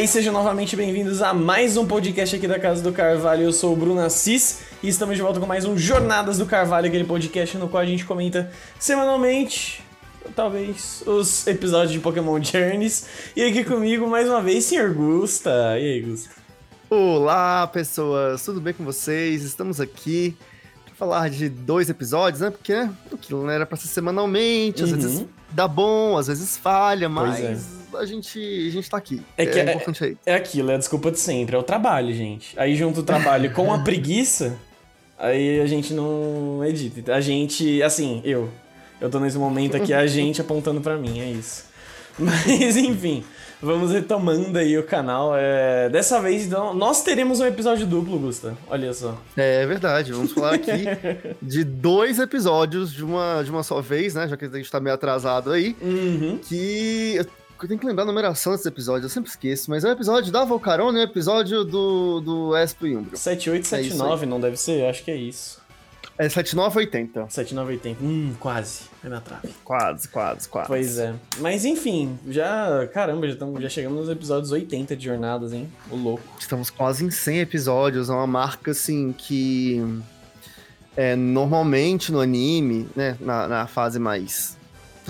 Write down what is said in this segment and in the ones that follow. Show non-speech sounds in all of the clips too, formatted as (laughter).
E sejam novamente bem-vindos a mais um podcast aqui da Casa do Carvalho. Eu sou o Bruno Assis e estamos de volta com mais um Jornadas do Carvalho, aquele podcast no qual a gente comenta semanalmente, talvez, os episódios de Pokémon (laughs) Journeys. E aqui comigo, mais uma vez, Sr. Gusta. E aí, Gusta? Olá, pessoas, tudo bem com vocês? Estamos aqui para falar de dois episódios, né? Porque aquilo né, era para ser semanalmente, às Uhum. vezes dá bom, às vezes falha, Pois mas a gente, a gente tá aqui. É que é- importante aí. É aquilo, é a desculpa de sempre, é o trabalho, gente. Aí junto o trabalho com a (laughs) preguiça, aí a gente não edita. A gente, assim, eu. Eu tô nesse momento aqui, a gente (laughs) apontando pra mim, é isso. Mas enfim, vamos retomando aí o canal. É, Dessa vez, então, nós teremos um episódio duplo, Gusta. Olha só. É verdade, vamos falar aqui (laughs) de dois episódios de uma, de uma só vez, né? Já que a gente tá meio atrasado aí. Uhum. Que eu tenho que lembrar a numeração desse episódio, eu sempre esqueço, mas é o episódio da Volcarona e o episódio do, do Espo e Umbro. 7879, não deve ser? Acho que é isso. É 7980. 7980. Hum, quase. É na trave. Quase, quase, quase. Pois é. Mas enfim, já. Caramba, já, tamo, já chegamos nos episódios 80 de jornadas, hein? O louco. Estamos quase em 100 episódios, é uma marca assim que é, normalmente no anime, né, na, na fase mais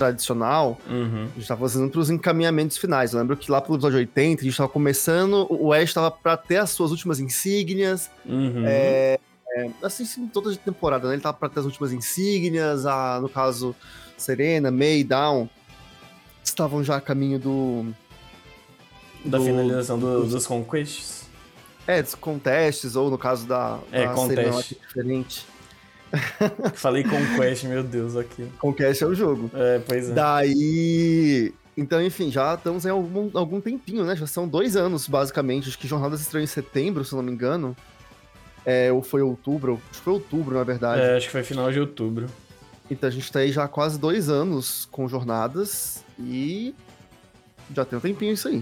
tradicional, Uhum. a gente tava fazendo pros encaminhamentos finais. Eu lembro que lá pelo episódio 80, a gente tava começando, o Ash tava pra ter as suas últimas insígnias, Uhum. é, é, assim, sim, toda de temporada, né? Ele tava pra ter as últimas insígnias, a, no caso, Serena, May, Down, estavam já a caminho do, Da do- finalização do- dos- dos conquests. É, dos contests, ou no caso da, É, da. Serena é diferente. (laughs) Falei conquest, meu Deus, aqui. Conquest é o jogo. É, pois é. Daí. Então, enfim, já estamos em algum, algum tempinho, né? Já são dois anos, basicamente. Acho que Jornadas estreou em setembro, se eu não me engano. É, ou foi outubro? Acho que foi outubro, na verdade. É, acho que foi final de outubro. Então a gente tá aí já há quase dois anos com jornadas e. Já tem um tempinho isso aí.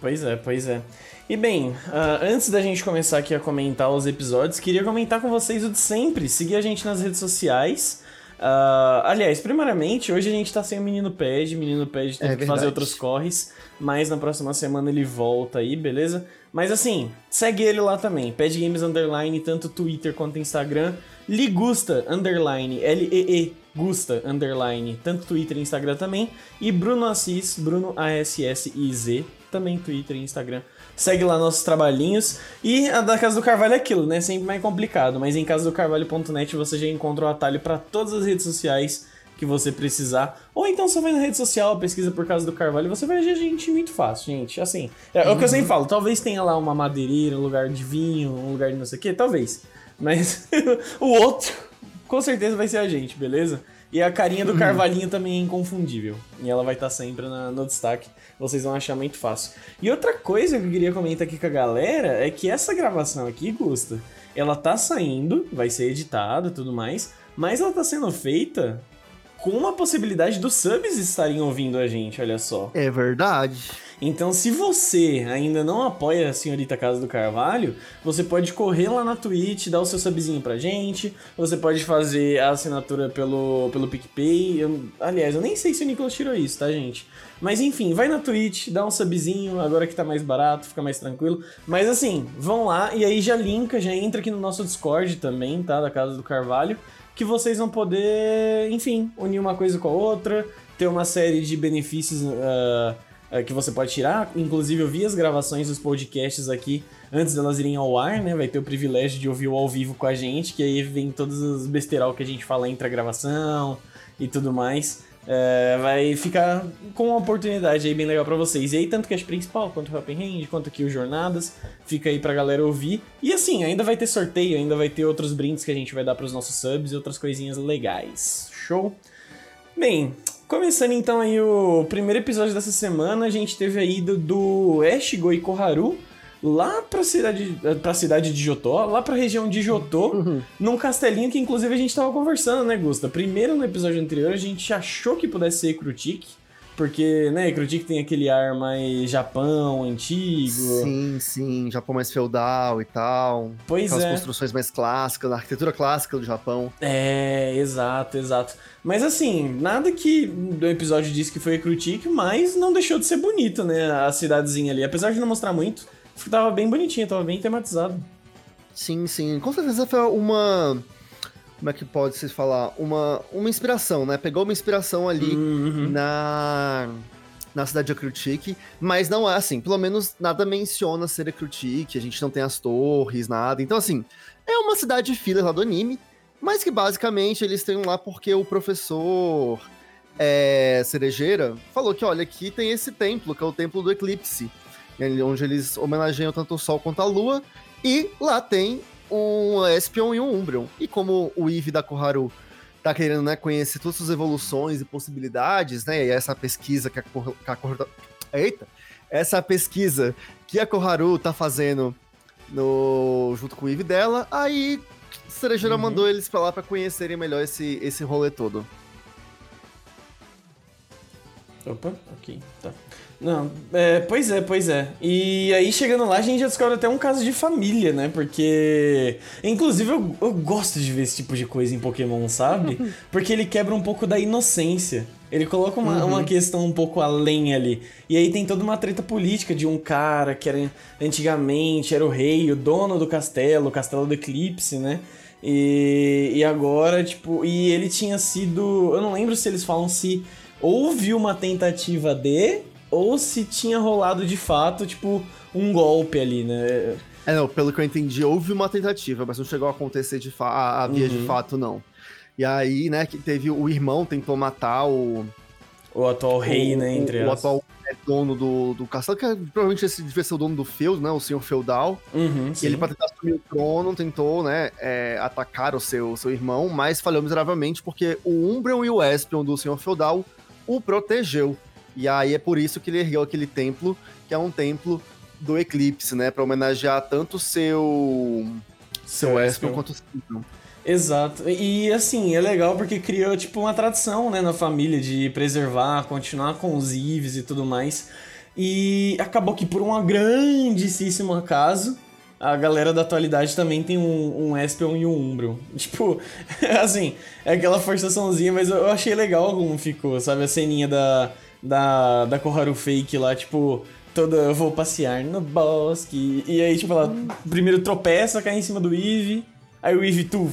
Pois é, pois é. E bem, ah, antes da gente começar aqui a comentar os episódios, queria comentar com vocês o de sempre. Seguir a gente nas redes sociais. Ah, aliás, primeiramente, hoje a gente tá sem o Menino Pad. O Menino Pad teve É que fazer outros corres, mas na próxima semana ele volta aí, beleza? Mas assim, segue ele lá também. Pad Games Underline, tanto Twitter quanto Instagram. Ligusta Underline, L-E-E Gusta Underline, tanto Twitter e Instagram também. E Bruno Assis, Bruno A-S-S-I-Z, também Twitter e Instagram. Segue lá nossos trabalhinhos. E a da Casa do Carvalho é aquilo, né? Sempre mais complicado. Mas em casadocarvalho.net você já encontra o atalho para todas as redes sociais que você precisar. Ou então você vai na rede social, pesquisa por Casa do Carvalho e você vai ver a gente muito fácil, gente. Assim, é, é o que eu sempre falo. Talvez tenha lá uma madeireira, um lugar de vinho, um lugar de não sei o quê. Talvez. Mas (laughs) o outro, com certeza vai ser a gente, beleza? E a carinha do Carvalhinho também é inconfundível. E ela vai estar sempre na- no destaque. Vocês vão achar muito fácil. E outra coisa que eu queria comentar aqui com a galera é que essa gravação aqui, Gusta, ela tá saindo, vai ser editada e tudo mais, mas ela tá sendo feita com uma possibilidade dos subs estarem ouvindo a gente, olha só. É verdade. Então, se você ainda não apoia a Senhorita Casa do Carvalho, você pode correr lá na Twitch, dar o seu subzinho pra gente. Você pode fazer a assinatura pelo, pelo PicPay. Eu- aliás, eu nem sei se o Nicolas tirou isso, tá, gente? Mas enfim, vai na Twitch, dá um subzinho, agora que tá mais barato, fica mais tranquilo. Mas assim, vão lá e aí já linka, já entra aqui no nosso Discord também, tá? Da Casa do Carvalho. Que vocês vão poder, enfim, unir uma coisa com a outra, ter uma série de benefícios. ah, é, que você pode tirar. Inclusive, eu vi as gravações dos podcasts aqui antes delas irem ao ar, né? Vai ter o privilégio de ouvir o ao vivo com a gente, que aí vem todos os besteirol que a gente fala entre a gravação e tudo mais. É, vai ficar com uma oportunidade aí bem legal pra vocês. E aí, tanto o cast principal, quanto o Helping Hand, quanto aqui o Jornadas, fica aí pra galera ouvir. E assim, ainda vai ter sorteio, ainda vai ter outros brindes que a gente vai dar pros nossos subs e outras coisinhas legais. Show? Bem, começando então aí o primeiro episódio dessa semana, a gente teve a ida do Eshigo e Koharu lá pra cidade, pra cidade de Jotó, lá pra região de Jotó, Uhum. num castelinho que inclusive a gente tava conversando, né, Gusta? Primeiro no episódio anterior a gente achou que pudesse ser Krutik, Porque, né, Critique tem aquele ar mais Japão, antigo. Sim, sim, Japão mais feudal e tal. Pois Aquelas é. construções mais clássicas, a arquitetura clássica do Japão. É, exato, exato. Mas assim, nada que do episódio disse que foi Critique, mas não deixou de ser bonito, né, a cidadezinha ali. Apesar de não mostrar muito, tava bem bonitinha, tava bem tematizado. Sim, sim. Com certeza foi uma. Como é que pode se falar? Uma, uma inspiração, né? Pegou uma inspiração ali Uhum. na. Na cidade de Akrutik, mas não é assim, pelo menos nada menciona ser Akrutik, a gente não tem as torres, nada. Então, assim, é uma cidade filler lá do anime, mas que basicamente eles têm lá porque o professor é, Cerejeira falou que, olha, aqui tem esse templo, que é o Templo do Eclipse, onde eles homenageiam tanto o Sol quanto a Lua, e lá tem um Espion e um Umbreon. E como o Eve da Koharu tá querendo né, conhecer todas as evoluções e possibilidades, né? E essa pesquisa que a, que a Eita! Essa pesquisa que a Koharu tá fazendo no, junto com o Eve dela, aí Cerejeira Uhum. mandou eles pra lá pra conhecerem melhor esse, esse rolê todo. Opa, ok, tá. Não, é, pois é, pois é. E aí chegando lá a gente já descobre até um caso de família, né? Porque. Inclusive eu, eu gosto de ver esse tipo de coisa em Pokémon, sabe? (laughs) Porque ele quebra um pouco da inocência. Ele coloca uma, uma questão um pouco além ali. E aí tem toda uma treta política de um cara que era antigamente era o rei, o dono do castelo, o castelo do Eclipse, né? E, e agora, tipo, e ele tinha sido. Eu não lembro se eles falam se houve uma tentativa de, ou se tinha rolado de fato, tipo, um golpe ali, né? É, não, pelo que eu entendi, houve uma tentativa, mas não chegou a acontecer de fa a, a via de Uhum. fato, não. E aí, né, que teve o irmão tentou matar o. O atual rei, o, né? Entre o, o as... atual é, dono do, do castelo, que é- provavelmente esse devia ser o dono do feudo, né? O senhor feudal. Uhum, E sim. ele, pra tentar assumir o trono, tentou, né, é, atacar o seu, seu irmão, mas falhou miseravelmente porque o Umbreon e o Espion do senhor feudal o protegeu. E aí é por isso que ele ergueu aquele templo, que é um templo do Eclipse, né? Pra homenagear tanto o seu. Seu Espion quanto o. Exato. E assim, é legal porque criou tipo uma tradição, né, na família de preservar, continuar com os Ives e tudo mais. E acabou que por um grandíssimo acaso, a galera da atualidade também tem um, um Espion e um Umbreon. (laughs) Tipo, (laughs) assim, é aquela forçaçãozinha, mas eu achei legal como ficou, sabe? A ceninha da, da, da Koharu Fake lá, tipo, toda eu vou passear no bosque. E aí, tipo, ela primeiro tropeça, cai em cima do Eve. Aí o Eve, tu,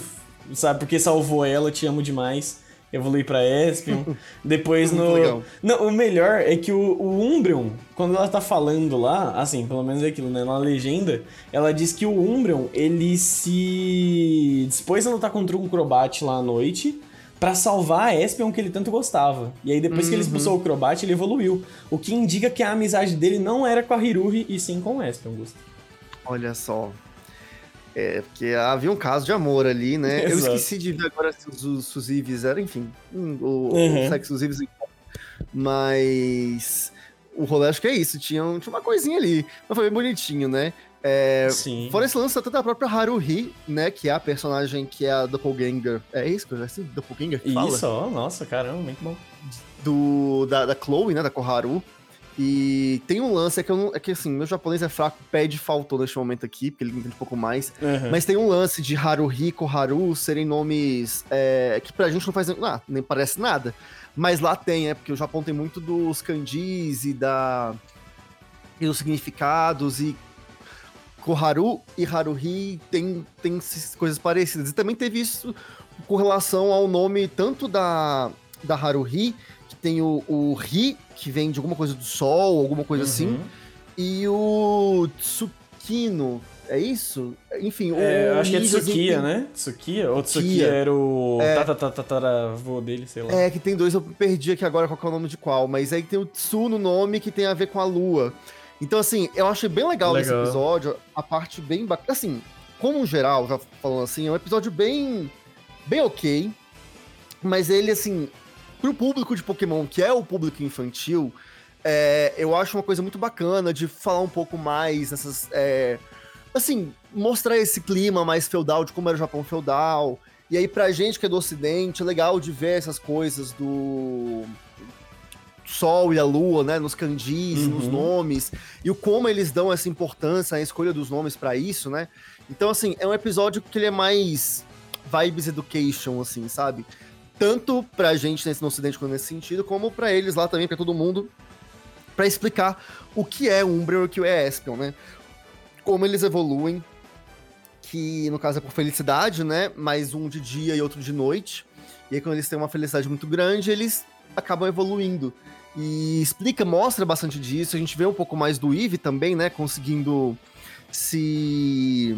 sabe, porque salvou ela, te amo demais. Evolui pra Espion. (laughs) Depois no. Não, o melhor é que o, o Umbreon, quando ela tá falando lá, assim, pelo menos é aquilo, né? Na legenda, ela diz que o Umbreon, ele se dispôs a lutar contra um Crobat lá à noite pra salvar a Espion que ele tanto gostava. E aí depois que ele expulsou o Crobat, ele evoluiu. O que indica que a amizade dele não era com a Hiruhi e sim com o Espion, Gusto. Olha só. É, porque havia um caso de amor ali, né? (laughs) Eu Exato. esqueci de ver agora se os, os, os Ives eram, enfim, o, Uhum. o sexo dos Ives. Mas o rolê acho que é isso, tinha, tinha uma coisinha ali. Mas foi bem bonitinho, né? É, sim. Fora esse lance até da própria Haruhi, né? Que é a personagem que é a Doppelganger. É isso que eu já sei? Doppelganger que fala? Isso, ó, nossa, caramba, muito bom. do, da, da Chloe, né, da Koharu. E tem um lance, é que, eu não, é que assim, meu japonês é fraco, pede faltou neste momento aqui, porque ele entende um pouco mais. Uhum. Mas tem um lance de Haruhi e Koharu serem nomes é, que pra gente não faz ah, nem parece nada. Mas lá tem, é porque o Japão tem muito dos kanjis e da e dos significados e Koharu e Haruhi tem, tem coisas parecidas. E também teve isso com relação ao nome tanto da, da Haruhi, que tem o, o Ri, que vem de alguma coisa do sol, alguma coisa assim, Uhum. e o Tsukino, é isso? Enfim, É, o acho que é Tsukiya, tem- né? Tsukiya? Ou Tsukiya Tsukiya. era o É. tatatatataravô dele, sei lá. É, que tem dois, eu perdi aqui agora qual é o nome de qual, mas aí tem o Tsu no nome que tem a ver com a lua. Então, assim, eu achei bem legal, Legal. episódio, a parte bem bacana. Assim, como um geral, já falando assim, é um episódio bem. bem ok. Mas ele, assim, pro público de Pokémon, que é o público infantil, é, eu acho uma coisa muito bacana de falar um pouco mais nessas. é, assim, mostrar esse clima mais feudal, de como era o Japão feudal. E aí, pra gente que é do Ocidente, é legal de ver essas coisas do. Sol e a lua, né, nos kanjis, Uhum. nos nomes, e o como eles dão essa importância, a escolha dos nomes pra isso, né? Então, assim, é um episódio que ele é mais vibes education, assim, sabe? Tanto pra gente nesse no ocidente quanto nesse sentido, como pra eles lá também, pra todo mundo, pra explicar o que é Umbreon e o que é Espion, né? Como eles evoluem, que no caso é por felicidade, né? Mais um de dia e outro de noite. E aí, quando eles têm uma felicidade muito grande, eles acabam evoluindo. E explica, mostra bastante disso. A gente vê um pouco mais do Eve também, né? Conseguindo se.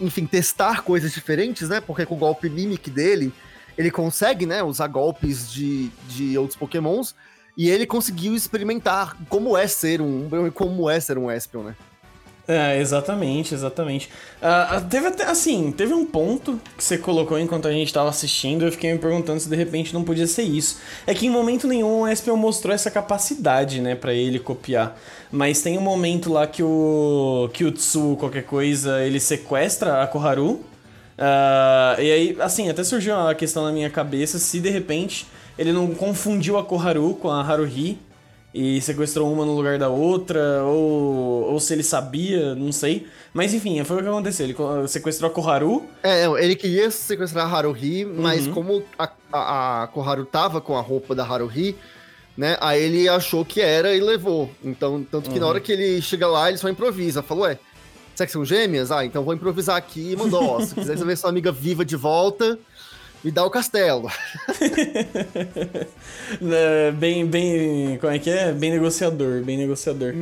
Enfim, testar coisas diferentes, né? Porque com o golpe Mimic dele, ele consegue, né? Usar golpes de, de outros Pokémons. E ele conseguiu experimentar como é ser um Umbreon e como é ser um Espion, né? É, exatamente, exatamente. Ah, teve até, assim, teve um ponto que você colocou enquanto a gente tava assistindo, eu fiquei me perguntando se de repente não podia ser isso. É que em momento nenhum o Espion mostrou essa capacidade, né, pra ele copiar. Mas tem um momento lá que o, que o Tsu, qualquer coisa, ele sequestra a Koharu. Ah, e aí, assim, até surgiu a questão na minha cabeça se de repente ele não confundiu a Koharu com a Haruhi e sequestrou uma no lugar da outra, ou, ou se ele sabia, não sei. Mas enfim, foi o que aconteceu. Ele sequestrou a Koharu. É, não, ele queria sequestrar a Haruhi, mas Uhum. como a, a, a Koharu tava com a roupa da Haruhi, né, aí ele achou que era e levou. Então, tanto que na Uhum. hora que ele chega lá, ele só improvisa. Falou, ué, será que são gêmeas? Ah, então vou improvisar aqui e mandou, ó, se quiser ver sua amiga viva de volta, me dá o castelo. (laughs) (laughs) É, bem, bem. Como é que é? Bem negociador, bem negociador.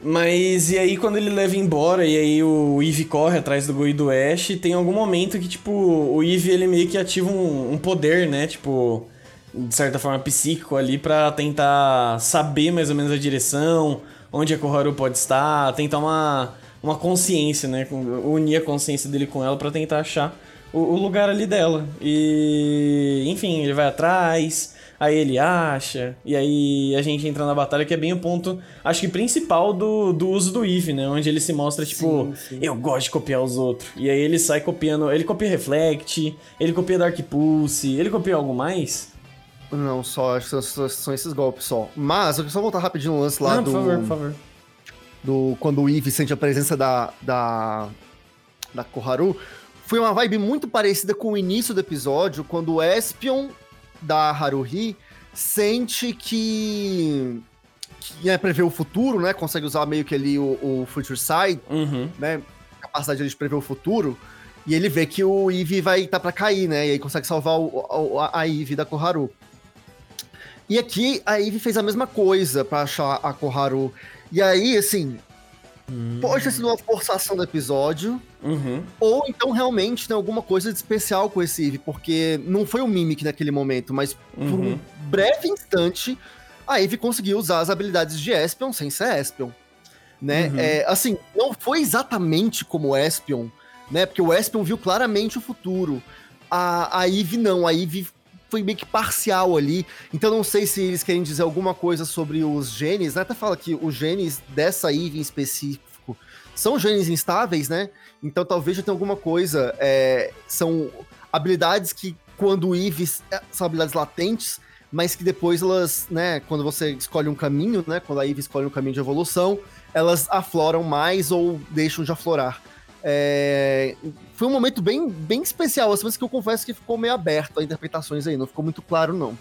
Mas e aí quando ele leva embora, e aí o Eve corre atrás do Goi e do Ash, tem algum momento que, tipo, o Eve ele meio que ativa um, um poder, né? Tipo, de certa forma psíquico ali pra tentar saber mais ou menos a direção, onde a Koharu pode estar, tentar uma, uma consciência, né? Unir a consciência dele com ela pra tentar achar o, o lugar ali dela. E enfim, ele vai atrás, aí ele acha, e aí a gente entra na batalha, que é bem o ponto, acho que principal do, do uso do Eve, né? Onde ele se mostra, tipo, Sim, sim. eu gosto de copiar os outros. E aí ele sai copiando, ele copia Reflect, ele copia Dark Pulse, ele copia algo mais? Não, só, acho que são, são- esses golpes só. Mas, eu só voltar rapidinho no lance lá Não, do... por favor, por favor. do quando o Eve sente a presença da, da, da Koharu, foi uma vibe muito parecida com o início do episódio, quando o Espion da Haruhi sente que, que é prever o futuro, né? Consegue usar meio que ali o, o Future Sight, Uhum. né? Capacidade de prever o futuro. E ele vê que o Eve vai estar pra cair, né? E aí consegue salvar o, a, a Eve da Koharu. E aqui a Eve fez a mesma coisa pra achar a Koharu. E aí, assim, pode ter sido uma forçação do episódio, Uhum. ou então realmente tem alguma coisa de especial com esse Eve, porque não foi o Mimic naquele momento, mas por um Uhum. breve instante, a Eve conseguiu usar as habilidades de Espion sem ser Espion. Né? Uhum. É, assim, não foi exatamente como o Espion, né? Porque o Espion viu claramente o futuro. A, a Eve não, a Eve foi meio que parcial ali. Então não sei se eles querem dizer alguma coisa sobre os genes, né? Até fala que os genes dessa Eve em específico são genes instáveis, né? Então talvez já tenha alguma coisa. é, são habilidades que, quando Eve é, são habilidades latentes, mas que depois elas, né, quando você escolhe um caminho, né, quando a Eve escolhe um caminho de evolução, elas afloram mais ou deixam de aflorar. É, foi um momento bem, bem especial, assim, mas que eu confesso que ficou meio aberto a interpretações aí, não ficou muito claro, não.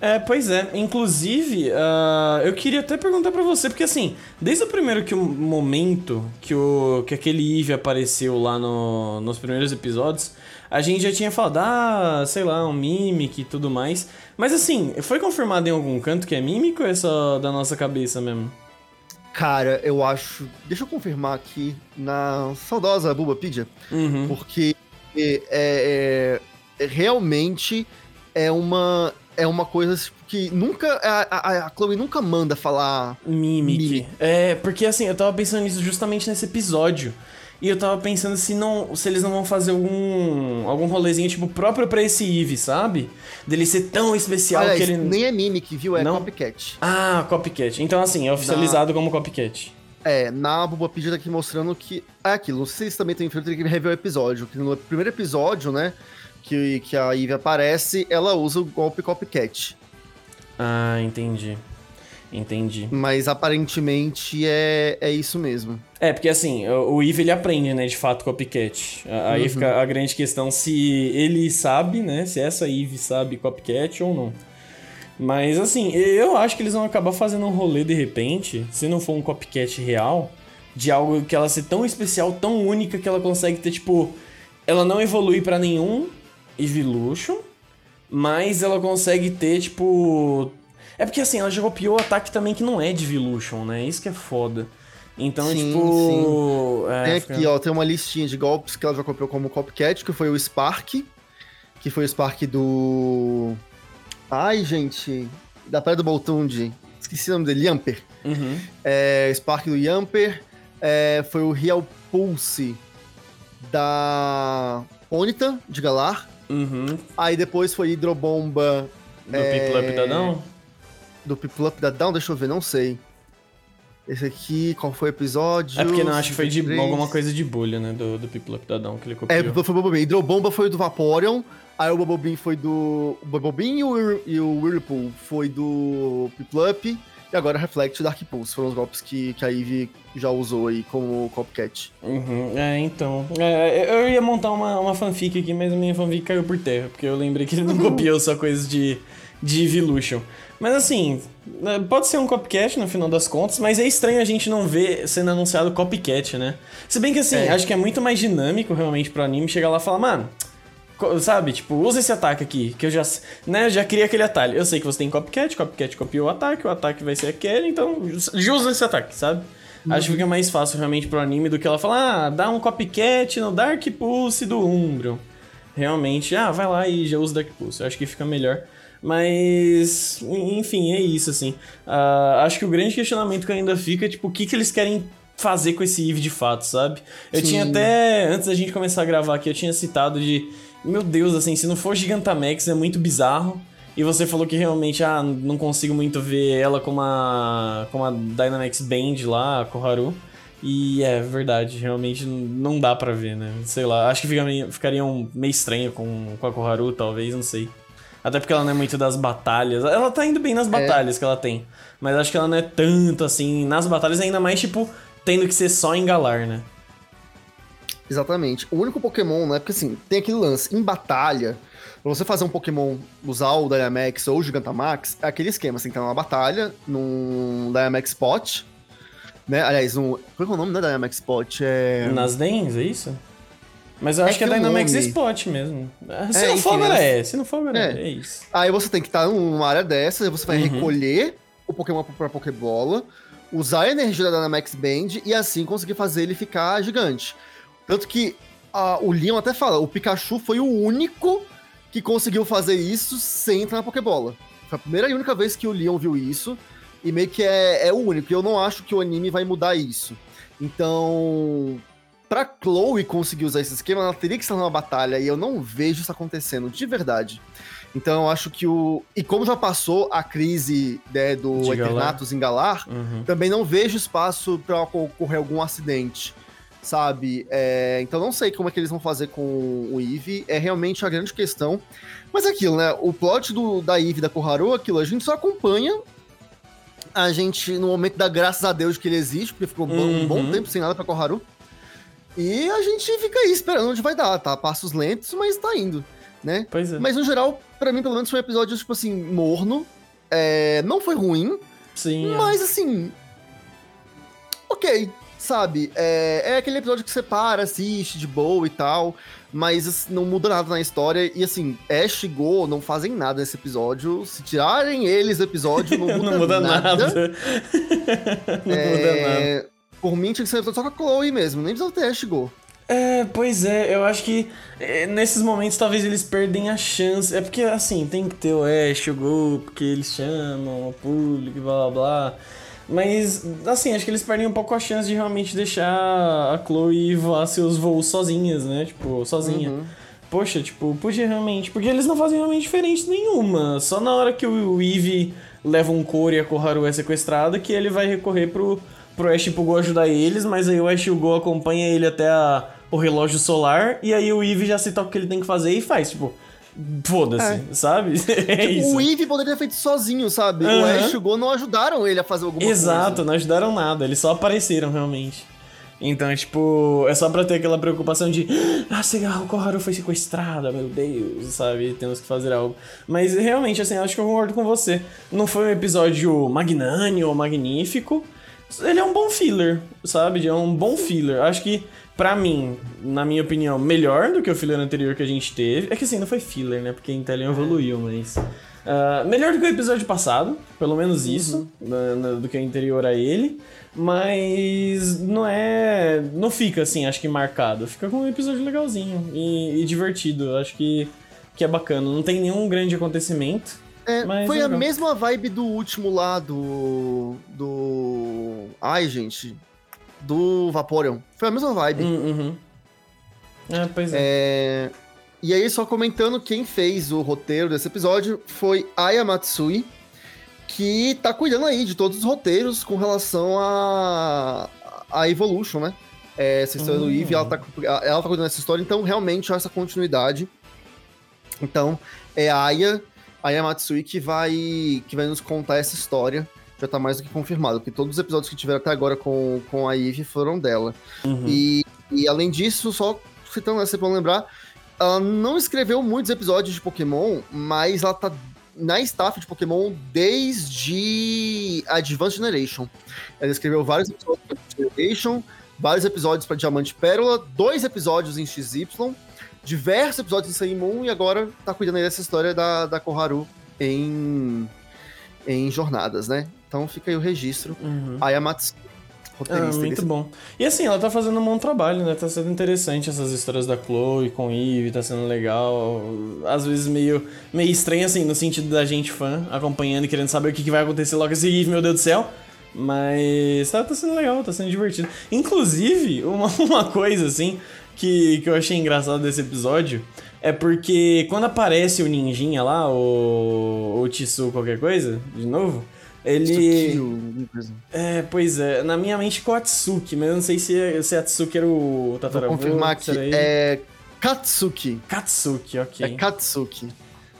É, pois é. Inclusive, ah, eu queria até perguntar pra você, porque assim, desde o primeiro que o momento que, o, que aquele Eve apareceu lá no, nos primeiros episódios, a gente já tinha falado, ah, sei lá, um Mimic e tudo mais. Mas assim, foi confirmado em algum canto que é Mimic ou é só da nossa cabeça mesmo? Cara, eu acho. Deixa eu confirmar aqui na saudosa Bubapedia, Uhum. porque é, é- é- realmente é uma, é uma coisa que nunca. A, a, a Chloe nunca manda falar. Mimic. Mimic. É, porque assim, eu tava pensando nisso justamente nesse episódio. E eu tava pensando se não, se eles não vão fazer algum algum rolezinho tipo próprio pra esse Eve, sabe? Dele ser tão especial Aliás, que ele nem é Mimic, viu? É Não? Copycat. Ah, copycat. Então assim, é oficializado como copycat. É, na Bubapedia tá aqui mostrando que é aquilo. Não sei se vocês também tem que rever o episódio. Que no primeiro episódio, né? que, que a Eve aparece, ela usa o golpe copycat. Ah, entendi. Entendi. Mas aparentemente é, é isso mesmo. É, porque assim, o Eve ele aprende, né, de fato, copycat. Aí uhum. fica a grande questão se ele sabe, né, se essa Eve sabe copycat ou não. Mas assim, eu acho que eles vão acabar fazendo um rolê de repente, se não for um copycat real, de algo que ela ser tão especial, tão única que ela consegue ter, tipo, ela não evolui para nenhum Evolution, mas ela consegue ter, tipo. É porque assim, ela já copiou o ataque também que não é de Evolution, né? Isso que é foda. Então, sim, tipo. Sim. É, tem aqui, fica... ó, tem uma listinha de golpes que ela já copiou como copycat, que foi o Spark, que foi o Spark do. Ai, gente. Da Praia do Boltund. Esqueci o nome dele, Yamper. Uhum. É, Spark do Yamper. É, foi o Real Pulse da Onita, de Galar. Uhum. Aí depois foi Hidrobomba. Do é... Piplup da Down? Do Piplup da Down, deixa eu ver, não sei. Esse aqui, qual foi o episódio? É porque não, acho que foi de alguma coisa de bolha, né? Do, do Piplup da Down que ele copiou. É, foi o Bubble Hidrobomba foi do Vaporeon. Aí o Bubble foi do. O Bubble e o, e o Whirlpool foi do Piplup. E agora Reflect e Dark Pulse foram os golpes que, que a Eve já usou aí como copycat. Uhum, é, então. É, eu ia montar uma, uma fanfic aqui, mas a minha fanfic caiu por terra, porque eu lembrei que ele não (laughs) copiou só coisas de, de Evolution. Mas assim, né, pode ser um copycat no final das contas, mas é estranho a gente não ver sendo anunciado copycat, né? Se bem que assim, é. acho que é muito mais dinâmico realmente pro anime chegar lá e falar, mano, Sabe, tipo, usa esse ataque aqui, que eu já, né, já criei aquele atalho. Eu sei que você tem copycat, copycat copiou o ataque, o ataque vai ser aquele, então usa esse ataque, sabe? Uhum. Acho que fica mais fácil realmente pro anime do que ela falar, ah, dá um copycat no Dark Pulse do Umbro. Realmente, ah, vai lá e já usa Dark Pulse. Eu acho que fica melhor. Mas, enfim, é isso, assim. Uh, acho que o grande questionamento que ainda fica é, tipo, o que, que eles querem fazer com esse Eve de fato, sabe? Eu Sim. tinha até, antes da gente começar a gravar aqui, eu tinha citado de meu Deus, assim, se não for Gigantamax é muito bizarro. E você falou que realmente, ah, não consigo muito ver ela como a, como a Dynamax Band lá, a Koharu. E é verdade, realmente não dá para ver, né? Sei lá, acho que fica meio, ficaria um, meio estranho com, com a Koharu, talvez, não sei. Até porque ela não é muito das batalhas. Ela tá indo bem nas é. batalhas é. que ela tem. Mas acho que ela não é tanto assim. Nas batalhas, ainda mais, tipo, tendo que ser só engalar, né? Exatamente. O único Pokémon, né? Porque assim, tem aquele lance, em batalha, pra você fazer um Pokémon, usar o Dynamax ou o Gigantamax, é aquele esquema, assim, tá numa batalha, num Dynamax Spot, né? Aliás, no. Qual é o nome da Dynamax Spot? É. Nas Dens, é isso? Mas eu acho é que é Dynamax nome. Spot mesmo. Se é, não for, agora é. Se não for, agora é. é. isso. Aí você tem que estar numa área dessa, você vai uhum. recolher o Pokémon pra Pokébola, usar a energia da Dynamax Band e assim conseguir fazer ele ficar gigante. Tanto que a, o Leon até fala, o Pikachu foi o único que conseguiu fazer isso sem entrar na Pokébola. Foi a primeira e única vez que o Leon viu isso, e meio que é, é o único. E eu não acho que o anime vai mudar isso. Então, pra Chloe conseguir usar esse esquema, ela teria que estar numa batalha, e eu não vejo isso acontecendo, de verdade. Então eu acho que o. E como já passou a crise né, do de Eternatus em Galar, uhum. também não vejo espaço para ocorrer algum acidente sabe? É, então não sei como é que eles vão fazer com o Eve, é realmente a grande questão. Mas é aquilo, né? O plot do, da Eve da Koharu, aquilo, a gente só acompanha. A gente, no momento da graças a Deus que ele existe, porque ficou uhum. um bom uhum. tempo sem nada pra Koharu. E a gente fica aí esperando onde vai dar, tá? Passos lentos, mas tá indo, né? Pois é. Mas no geral, para mim, pelo menos, foi um episódio, tipo assim, morno. É, não foi ruim. Sim. É. Mas assim. Ok, sabe? É, é aquele episódio que você para, assiste de boa e tal, mas assim, não muda nada na história. E assim, Ash e Go não fazem nada nesse episódio. Se tirarem eles do episódio, não (laughs) muda, não muda nada. nada. (laughs) (laughs) não é, muda nada. Por mim, tinha que ser só com a Chloe mesmo, nem precisa ter Ash Go. É, pois é, eu acho que é, nesses momentos talvez eles perdem a chance. É porque, assim, tem que ter o Ash, o Go, porque eles chamam o público, blá blá blá. Mas, assim, acho que eles perdem um pouco a chance de realmente deixar a Chloe voar seus voos sozinhas, né? Tipo, sozinha. Uhum. Poxa, tipo, podia realmente. Porque eles não fazem realmente diferença nenhuma. Só na hora que o Eve leva um couro e a Koharu é sequestrada que ele vai recorrer pro, pro Ash e pro Go ajudar eles, mas aí o Ash e o Go acompanha ele até a o relógio solar, e aí o Eve já se toca o que ele tem que fazer e faz, tipo, foda-se, É. sabe? (laughs) é Tipo, isso. o Eve poderia ter feito sozinho, sabe? O Aham. Ash e o Gon não ajudaram ele a fazer alguma Exato, coisa. não ajudaram nada, eles só apareceram realmente. Então, tipo, é só pra ter aquela preocupação de Ah, o Koharu foi sequestrada, meu Deus, sabe? Temos que fazer algo. Mas realmente, assim, acho que eu concordo com você. Não foi um episódio magnânimo ou magnífico. Ele é um bom filler, sabe? É um bom filler. Acho que, pra mim, na minha opinião, melhor do que o filler anterior que a gente teve. É que assim, não foi filler, né? Porque a Intellion evoluiu, mas. ah, melhor do que o episódio passado, pelo menos isso, na- na- do que o anterior a ele. Mas não é. Não fica assim, acho que marcado. Fica com um episódio legalzinho e, e divertido. Acho que, que é bacana. Não tem nenhum grande acontecimento. É, foi a mesma vibe do último lá, do. Do. Ai, gente. Do Vaporeon. Foi a mesma vibe. Hum, uhum. É, pois é. É, E aí, só comentando, quem fez o roteiro desse episódio foi Aya Matsui, que tá cuidando aí de todos os roteiros com relação a, a Evolution, né? É, essa história do Hum. Eve, ela tá, ela tá cuidando dessa história, então realmente há essa continuidade. Então, é a Aya, Aya Matsui que vai, que vai nos contar essa história. Já tá mais do que confirmado, porque todos os episódios que tiveram até agora com, com a Eve foram dela. Uhum. E, e além disso, só citando essa pra lembrar, ela não escreveu muitos episódios de Pokémon, mas ela tá na staff de Pokémon desde Advanced Generation. Ela escreveu vários episódios pra Generation, vários episódios pra Diamante Pérola, dois episódios em XY, diversos episódios Sun Moon e agora tá cuidando aí dessa história da, da Koharu em, em jornadas, né? Então fica aí o registro. Uhum. Ayamatsu, Ah, muito desse- bom. E assim, ela tá fazendo um bom trabalho, né? Tá sendo interessante essas histórias da Chloe com Eve, tá sendo legal. Às vezes meio, meio estranho, assim, no sentido da gente fã, acompanhando e querendo saber o que, que vai acontecer logo esse Eve, meu Deus do céu. Mas tá, tá sendo legal, tá sendo divertido. Inclusive, (laughs) uma, uma coisa, assim, que, que eu achei engraçado desse episódio é porque quando aparece o ninjinha lá, o, o Tissu qualquer coisa, de novo, ele... É, pois é. Na minha mente ficou Atsuki, mas eu não sei se, se Atsuki era o Vou tataravô. confirmar aqui. É Katsuki. Katsuki, ok. É Katsuki.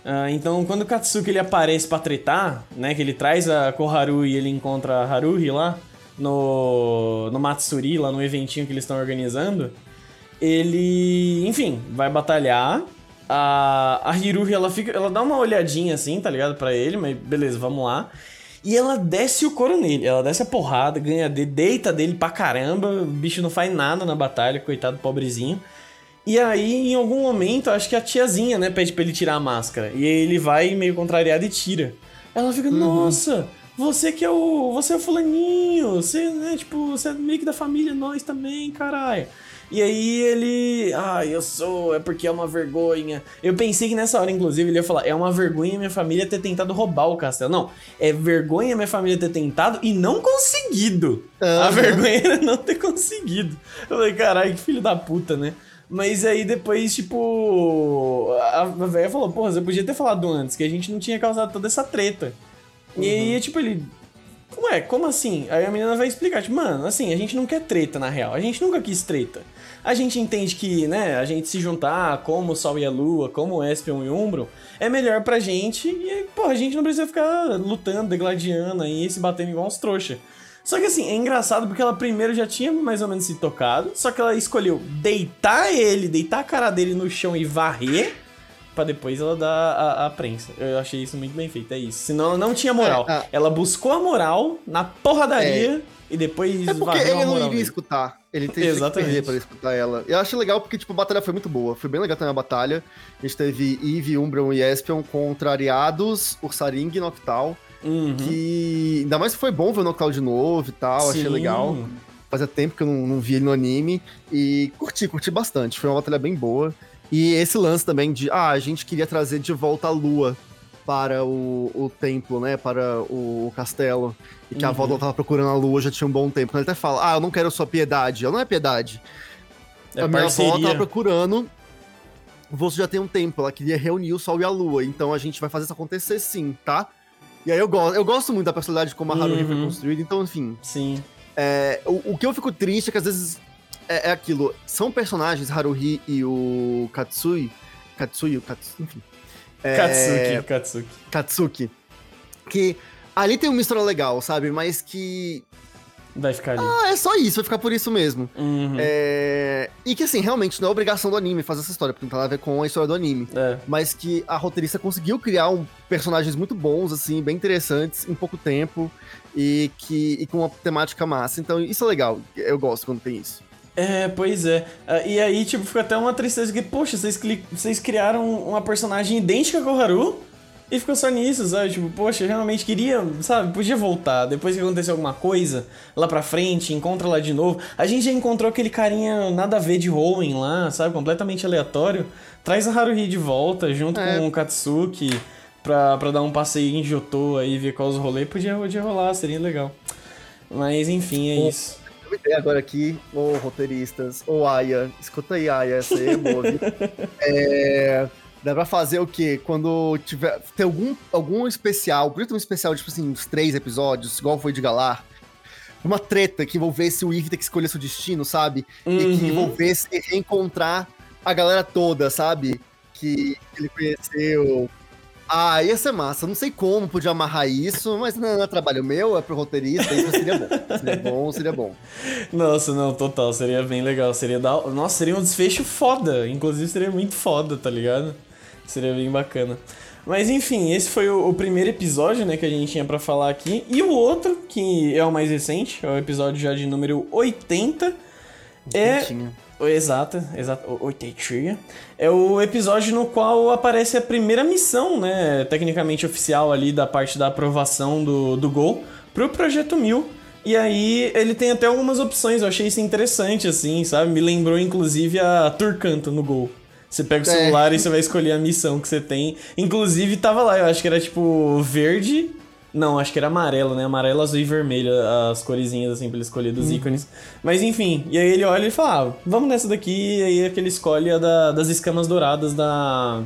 Ah, então, quando o Katsuki ele aparece pra tretar, né, que ele traz a Koharu e ele encontra a Haruhi lá, no, no Matsuri, lá no eventinho que eles estão organizando, ele, enfim, vai batalhar. A, a Hiruhi, ela, fica, ela dá uma olhadinha assim, tá ligado, pra ele, mas beleza, vamos lá. E ela desce o couro nele, ela desce a porrada, ganha dele, deita dele pra caramba, o bicho não faz nada na batalha, coitado pobrezinho. E aí, em algum momento, acho que a tiazinha, né, pede pra ele tirar a máscara. E aí ele vai meio contrariado e tira. Ela fica, nossa, você que é o. Você é o fulaninho. Você, né, tipo, você é meio que da família, nós também, caralho. E aí ele. Ah, eu sou, é porque é uma vergonha. Eu pensei que nessa hora, inclusive, ele ia falar: é uma vergonha minha família ter tentado roubar o castelo. Não, é vergonha minha família ter tentado e não conseguido. A Aham. vergonha era não ter conseguido. Eu falei, caralho, que filho da puta, né? Mas aí depois, tipo. A a velha falou, porra, você podia ter falado antes, que a gente não tinha causado toda essa treta. E aí, tipo, ele. Ué, como assim? Aí a menina vai explicar, tipo, mano, assim, a gente não quer treta, na real. A gente nunca quis treta. A gente entende que, né, a gente se juntar como o Sol e a Lua, como o Espion e o Umbro, é melhor pra gente e, pô, a gente não precisa ficar lutando, degladiando aí, se batendo igual uns trouxa. Só que assim, é engraçado porque ela primeiro já tinha mais ou menos se tocado, só que ela escolheu deitar ele, deitar a cara dele no chão e varrer, pra depois ela dar a, a prensa. Eu achei isso muito bem feito, é isso. Senão ela não tinha moral. É, ah. Ela buscou a moral na porradaria e depois É porque varreu a ele não iria escutar. Ele que Exatamente. perder pra escutar ela. Eu acho legal porque, tipo, a batalha foi muito boa. Foi bem legal também a batalha. A gente teve Eve, Umbreon e Espion contrariados, Ursaring e Noctal. Uhum. Que ainda mais que foi bom ver o Noctal de novo e tal. Achei Sim. legal. Fazia tempo que eu não, não vi ele no anime. E curti, curti bastante. Foi uma batalha bem boa. E esse lance também de, ah, a gente queria trazer de volta a lua para o, o templo, né? Para o, castelo. E que a avó Uhum. dela tava procurando a lua já tinha um bom tempo. Ele até fala, ah, eu não quero sua piedade. Ela não é piedade. É a minha avó parceria. tava procurando. Você já tem um tempo, ela queria reunir o Sol e a Lua, então a gente vai fazer isso acontecer sim, tá? E aí eu gosto, eu gosto muito da personalidade como a Haruhi foi Uhum. construída, então, enfim. Sim. é, o, o que eu fico triste é que às vezes é, é aquilo. São personagens, Haruhi e o Katsui. Katsui, o Katsuki, enfim. É, Katsuki, Katsuki. Katsuki. Que ali tem uma história legal, sabe? Mas que. Vai ficar ali. Ah, é só isso, vai ficar por isso mesmo. Uhum. É... E que assim, realmente não é obrigação do anime fazer essa história, porque não tem nada a ver com a história do anime. É. Mas que a roteirista conseguiu criar um, personagens muito bons, assim, bem interessantes, em pouco tempo, e que e com uma temática massa. Então, isso é legal. Eu gosto quando tem isso. É, pois é. Ah, E aí, tipo, fica até uma tristeza que, poxa, vocês, vocês criaram uma personagem idêntica com o Haru e ficou só nisso, sabe? Tipo, poxa, eu realmente queria, sabe? Podia voltar. Depois que aconteceu alguma coisa, lá pra frente, encontra lá de novo. A gente já encontrou aquele carinha nada a ver de Hoenn lá, sabe? Completamente aleatório. Traz a Haruhi de volta, junto É. com o Katsuki, pra, pra dar um passeio em Johto aí, ver qual os rolês. Podia, podia rolar, seria legal. Mas enfim, é isso. Eu me dei agora aqui, ô roteiristas, ô Aya, escuta aí, Aya, essa aí é boa, viu? (laughs) é, dá pra fazer o quê? Quando tiver. Ter algum, algum especial, por exemplo, um especial, tipo assim, uns três episódios, igual foi de Galar. Uma treta que envolvesse o Eve ter que escolher seu destino, sabe? E que Uhum. envolvesse reencontrar a galera toda, sabe? Que ele conheceu. Ah, ia ser massa. Não sei como podia amarrar isso, mas não, não é trabalho meu, é pro roteirista, isso seria bom. Seria bom, seria bom. Nossa, não, total, seria bem legal. Seria da... Nossa, seria um desfecho foda. Inclusive, seria muito foda, tá ligado? Seria bem bacana. Mas enfim, esse foi o, o primeiro episódio, né, que a gente tinha pra falar aqui. E o outro, que é o mais recente, é o episódio já de número 80. É. Exato, exato. o- 80. É o episódio no qual aparece a primeira missão, né? Tecnicamente oficial ali da parte da aprovação do, do Gol pro Projeto Mil. E aí ele tem até algumas opções, eu achei isso interessante, assim, sabe? Me lembrou inclusive a Turcanto no Gol. Você pega o É. celular e você vai escolher a missão que você tem. Inclusive tava lá, eu acho que era tipo verde. Não, acho que era amarelo, né? Amarelo, azul e vermelho, as coresinhas assim pra ele escolher dos ícones. Mas enfim, e aí ele olha e fala: ah, vamos nessa daqui, e aí é que ele escolhe a da- das escamas douradas da.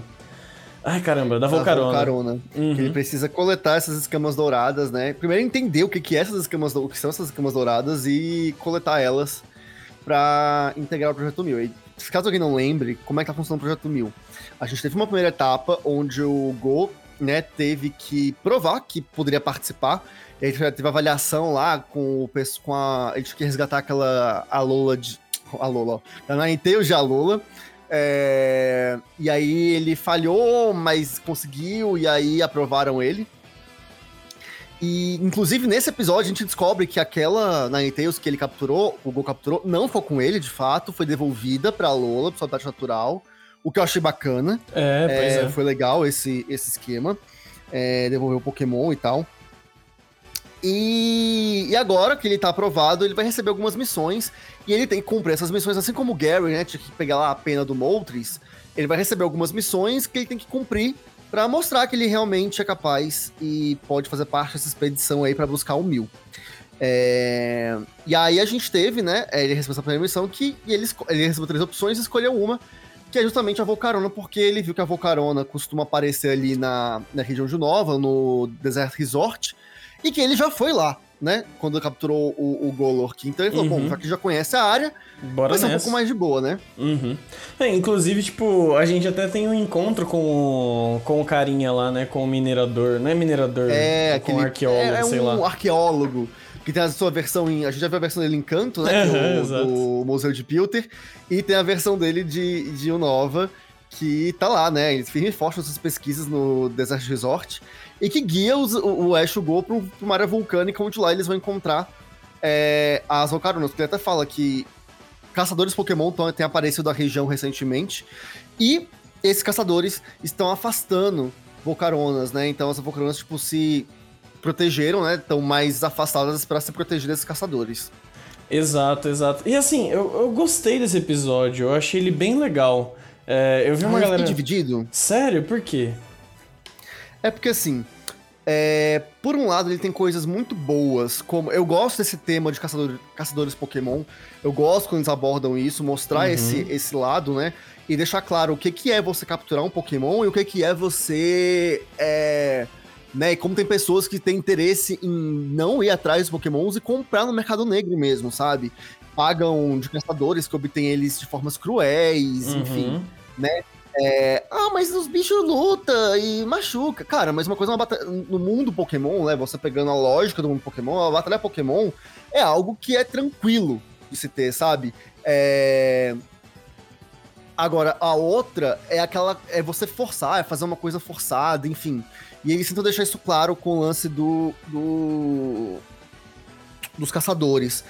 Ai caramba, da Volcarona. Volcarona. Uhum. Que ele precisa coletar essas escamas douradas, né? Primeiro entender o que, que, é essas escamas, o que são essas escamas douradas e coletar elas pra integrar o Projeto Mil. E, caso alguém não lembre, como é que tá funcionando o Projeto Mil? A gente teve uma primeira etapa onde o Go, né, teve que provar que poderia participar. A gente já teve avaliação lá com o com a. A gente quer resgatar aquela Alola de. A Lola, ó. Da Ninetales de Alola. É, e aí ele falhou, mas conseguiu, e aí aprovaram ele. E, inclusive, nesse episódio, a gente descobre que aquela Ninetales que ele capturou, o Gol capturou, não ficou com ele, de fato, foi devolvida pra Lola, pro habitat natural, o que eu achei bacana. É, pois É, é. Foi legal esse, esse esquema. É, devolver o Pokémon e tal. E, e agora que ele tá aprovado, ele vai receber algumas missões. E ele tem que cumprir essas missões, assim como o Gary, né? Tinha que pegar lá a pena do Moltres. Ele vai receber algumas missões que ele tem que cumprir pra mostrar que ele realmente é capaz e pode fazer parte dessa expedição aí pra buscar o Mil. É, E aí a gente teve, né? Ele recebeu essa primeira missão que e ele, ele recebeu três opções e escolheu uma que é justamente a Volcarona, porque ele viu que a Volcarona costuma aparecer ali na, na região de Nova, no Desert Resort, e que ele já foi lá, né? Quando capturou o, o Golork. Então ele falou, Uhum. bom, já que já conhece a área, Bora vai ser um nessa. pouco mais de boa, né? Uhum. É, inclusive, tipo, a gente até tem um encontro com o, com o carinha lá, né? Com o minerador. Não é minerador, É, com aquele. o arqueólogo, é, é sei um lá. arqueólogo. Que tem a sua versão em. A gente já viu a versão dele em Canto, né? é o- exato. do Museu de Pilter. E tem a versão dele de, de Unova, que tá lá, né? Ele firme e forte nas suas pesquisas no Desert Resort. E que guia os- o, o Ash e o Go pra uma área vulcânica, onde lá eles vão encontrar é, as Volcaronas. Porque ele até fala que caçadores Pokémon têm aparecido da região recentemente. E esses caçadores estão afastando Volcaronas, né? Então essas Volcaronas, tipo, se protegeram, né? Estão mais afastadas para se proteger desses caçadores. Exato, exato. E assim, eu, eu gostei desse episódio, eu achei ele bem legal. É, eu vi uma Ah, galera. dividido. Sério? Por quê? É porque assim, é, por um lado ele tem coisas muito boas, como eu gosto desse tema de caçador, caçadores Pokémon. Eu gosto quando eles abordam isso, mostrar Uhum. esse, esse lado, né? E deixar claro o que, que é você capturar um Pokémon e o que, que é você é, né? E como tem pessoas que têm interesse em não ir atrás dos pokémons e comprar no mercado negro mesmo, sabe? Pagam de caçadores que obtêm eles de formas cruéis, Uhum. enfim, né? É, ah, mas os bichos luta e machuca. Cara, mas uma coisa é uma batalha. No mundo Pokémon, né? Você pegando a lógica do mundo Pokémon, a batalha Pokémon é algo que é tranquilo de se ter, sabe? É. Agora, a outra é aquela. É você forçar, é fazer uma coisa forçada, enfim. E eles tentam deixar isso claro com o lance do. do dos caçadores.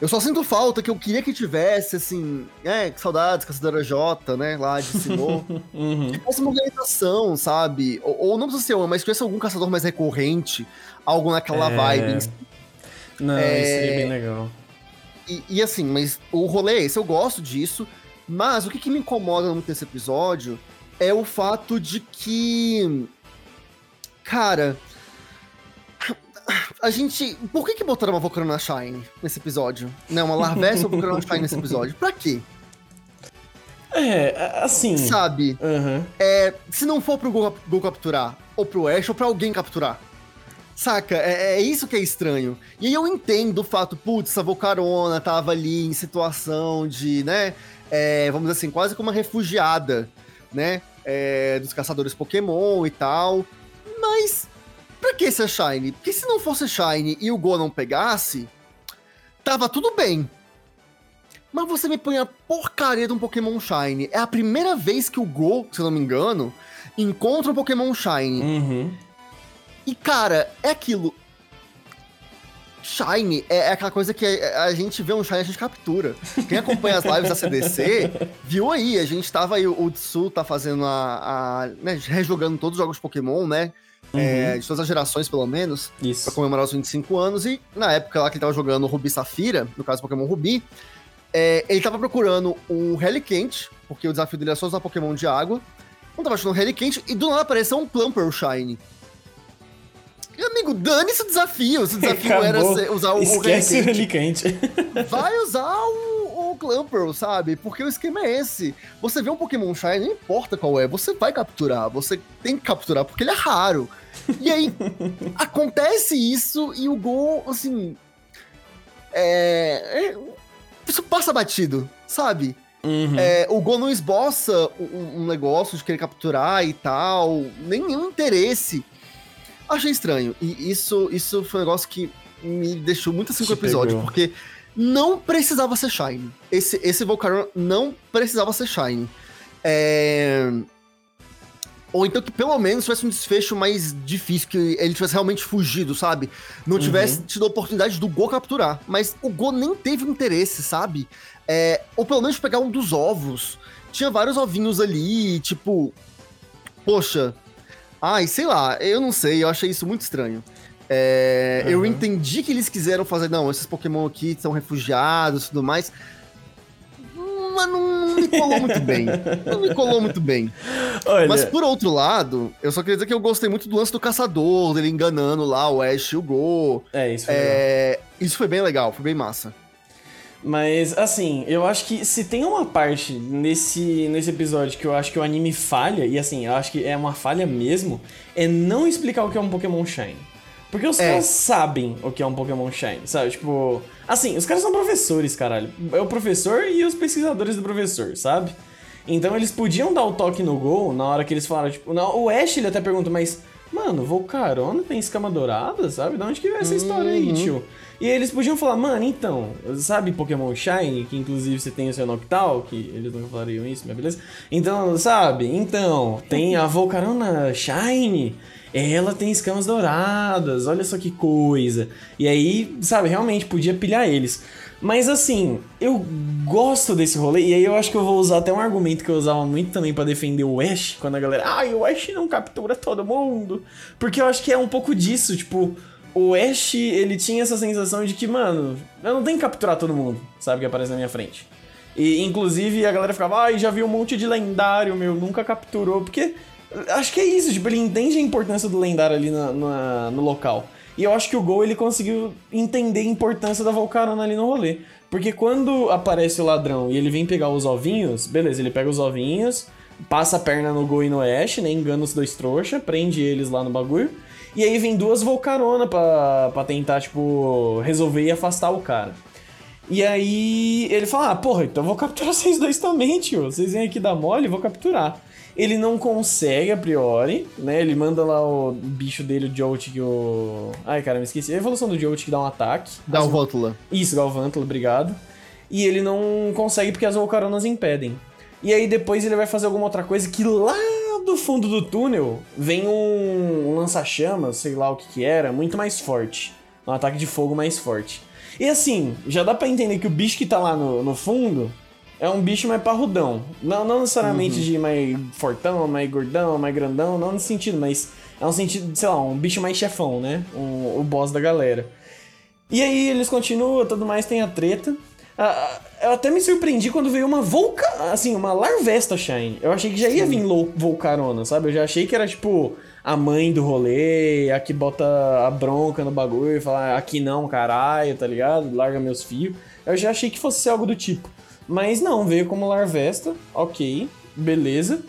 Eu só sinto falta que eu queria que tivesse, assim, é, que saudades, Caçadora J, né, lá de Sinnoh. (laughs) Uhum. tivesse uma organização, sabe? Ou, ou não precisa ser uma, mas tivesse algum caçador mais recorrente, algo naquela É. vibe. Não, É, isso seria bem legal. E, e assim, mas o rolê é esse, eu gosto disso, mas o que, que me incomoda muito nesse episódio é o fato de que. Cara. A gente. Por que, que botaram uma Volcano Shine nesse episódio? Né, uma Larvesta ou Volcano Shine nesse episódio? Pra quê? É, assim. Sabe? Aham. É, se não for pro Gol, Gol capturar, ou pro Ash, ou pra alguém capturar. Saca? É, é isso que é estranho. E aí eu entendo o fato, putz, a Volcarona tava ali em situação de, né? é, vamos dizer assim, quase como uma refugiada, né? é, dos caçadores Pokémon e tal. Mas, pra que ser Shine? Porque se não fosse Shine e o Go não pegasse, tava tudo bem. Mas você me põe a porcaria de um Pokémon Shine. É a primeira vez que o Go, se eu não me engano, encontra um Pokémon Shine. Uhum. E, cara, é aquilo. Shine é, é aquela coisa que a, a gente vê um Shine a gente captura. Quem acompanha as lives da CDC (laughs) viu aí. A gente tava aí, o Tsu tá fazendo a. a né, rejogando todos os jogos de Pokémon, né? É, de todas as gerações, pelo menos, pra Isso. comemorar os 25 anos. E na época lá que ele tava jogando Rubi Safira, no caso Pokémon Rubi, é, ele tava procurando um Reliquente, porque o desafio dele é só usar Pokémon de água. Não tava achando um Reliquente, e do nada apareceu um Plumper Shine. E, amigo, dane-se o desafio. Se o desafio (laughs) era Acabou. ser- usar o, o Esquece o Reliquente, Relicante. vai usar o, o Clamperl, sabe? Porque o esquema é esse. Você vê um Pokémon Shine, não importa qual é, você vai capturar. Você tem que capturar, porque ele é raro. E aí, (laughs) acontece isso e o Go, assim... É... é- Isso passa batido, sabe? Uhum. É, o Go não esboça um, um negócio de querer capturar e tal, nenhum interesse. Achei estranho. E isso, isso foi um negócio que me deixou muito assim com o episódio, pegou. porque não precisava ser Shine. Esse, esse Volcaron não precisava ser Shine. É... Ou então que pelo menos tivesse um desfecho mais difícil, que ele tivesse realmente fugido, sabe? Não tivesse tido a oportunidade do Go capturar. Mas o Go nem teve interesse, sabe? É, ou pelo menos pegar um dos ovos. Tinha vários ovinhos ali, tipo. Poxa. Ai, sei lá, eu não sei, eu achei isso muito estranho. É, Eu Uhum. entendi que eles quiseram fazer, não, esses Pokémon aqui são refugiados e tudo mais. Mas não me colou muito bem. Não me colou muito bem. Olha, Mas por outro lado, eu só queria dizer que eu gostei muito do lance do caçador, dele enganando lá o Ash e o Go. é isso. foi. É, isso foi bem legal, foi bem massa. Mas, assim, eu acho que se tem uma parte nesse, nesse episódio que eu acho que o anime falha, e assim, eu acho que é uma falha mesmo, é não explicar o que é um Pokémon Shine. Porque os É. caras sabem o que é um Pokémon Shine, sabe? Tipo, assim, os caras são professores, caralho. É o professor e os pesquisadores do professor, sabe? Então eles podiam dar o toque no gol na hora que eles falaram, tipo, não, o Ash ele até pergunta, mas, mano, Volcarona tem escama dourada, sabe? De onde que veio essa história aí, tio? E eles podiam falar, mano, então, sabe Pokémon Shine, que inclusive você tem o seu Noctowl, que eles nunca falariam isso, mas beleza? Então, sabe? Então, tem a Volcarona Shine, ela tem escamas douradas, olha só que coisa. E aí, sabe, realmente podia pilhar eles. Mas assim, eu gosto desse rolê, e aí eu acho que eu vou usar até um argumento que eu usava muito também pra defender o Ash, quando a galera, ai, o Ash não captura todo mundo. Porque eu acho que é um pouco disso, tipo, o Ash, ele tinha essa sensação de que, mano, eu não tenho que capturar todo mundo, sabe, que aparece na minha frente. E, inclusive, a galera ficava, ai, já vi um monte de lendário, meu, nunca capturou. Porque, acho que é isso, tipo, ele entende a importância do lendário ali na- na- no local. E eu acho que o Gol, ele conseguiu entender a importância da Volcarona ali no rolê. Porque quando aparece o ladrão e ele vem pegar os ovinhos, beleza, ele pega os ovinhos, passa a perna no Gol e no Ash, né, engana os dois trouxa, prende eles lá no bagulho. E aí vem duas Volcarona pra, tentar, tipo, resolver e afastar o cara. E aí ele fala, ah, porra, então eu vou capturar (laughs) vocês dois também, tio. Vocês vêm aqui dar mole, vou capturar. Ele não consegue a priori, né? Ele manda lá o bicho dele, o Jolt, que o. Ai, cara, me esqueci. A evolução do Jolt que dá um ataque. Galvántula. Isso, Galvántula, obrigado. E ele não consegue porque as Volcaronas impedem. E aí depois ele vai fazer alguma outra coisa que lá do fundo do túnel vem um lança-chamas, sei lá o que que era, muito mais forte. Um ataque de fogo mais forte. E assim, já dá para entender que o bicho que tá lá no, no fundo é um bicho mais parrudão. Não, não necessariamente uhum. de mais fortão, mais gordão, mais grandão, não nesse sentido, mas é um sentido, sei lá, um bicho mais chefão, né? Um, o boss da galera. E aí eles continuam, tudo mais, tem a treta. Ah, eu até me surpreendi quando veio uma Volca... Assim, uma Larvesta Shine. Eu achei que já ia vir Volcarona, sabe? Eu já achei que era, tipo, a mãe do rolê, a que bota a bronca no bagulho e fala, aqui não, caralho, tá ligado? Larga meus fios. Eu já achei que fosse ser algo do tipo. Mas não, veio como Larvesta, ok, beleza.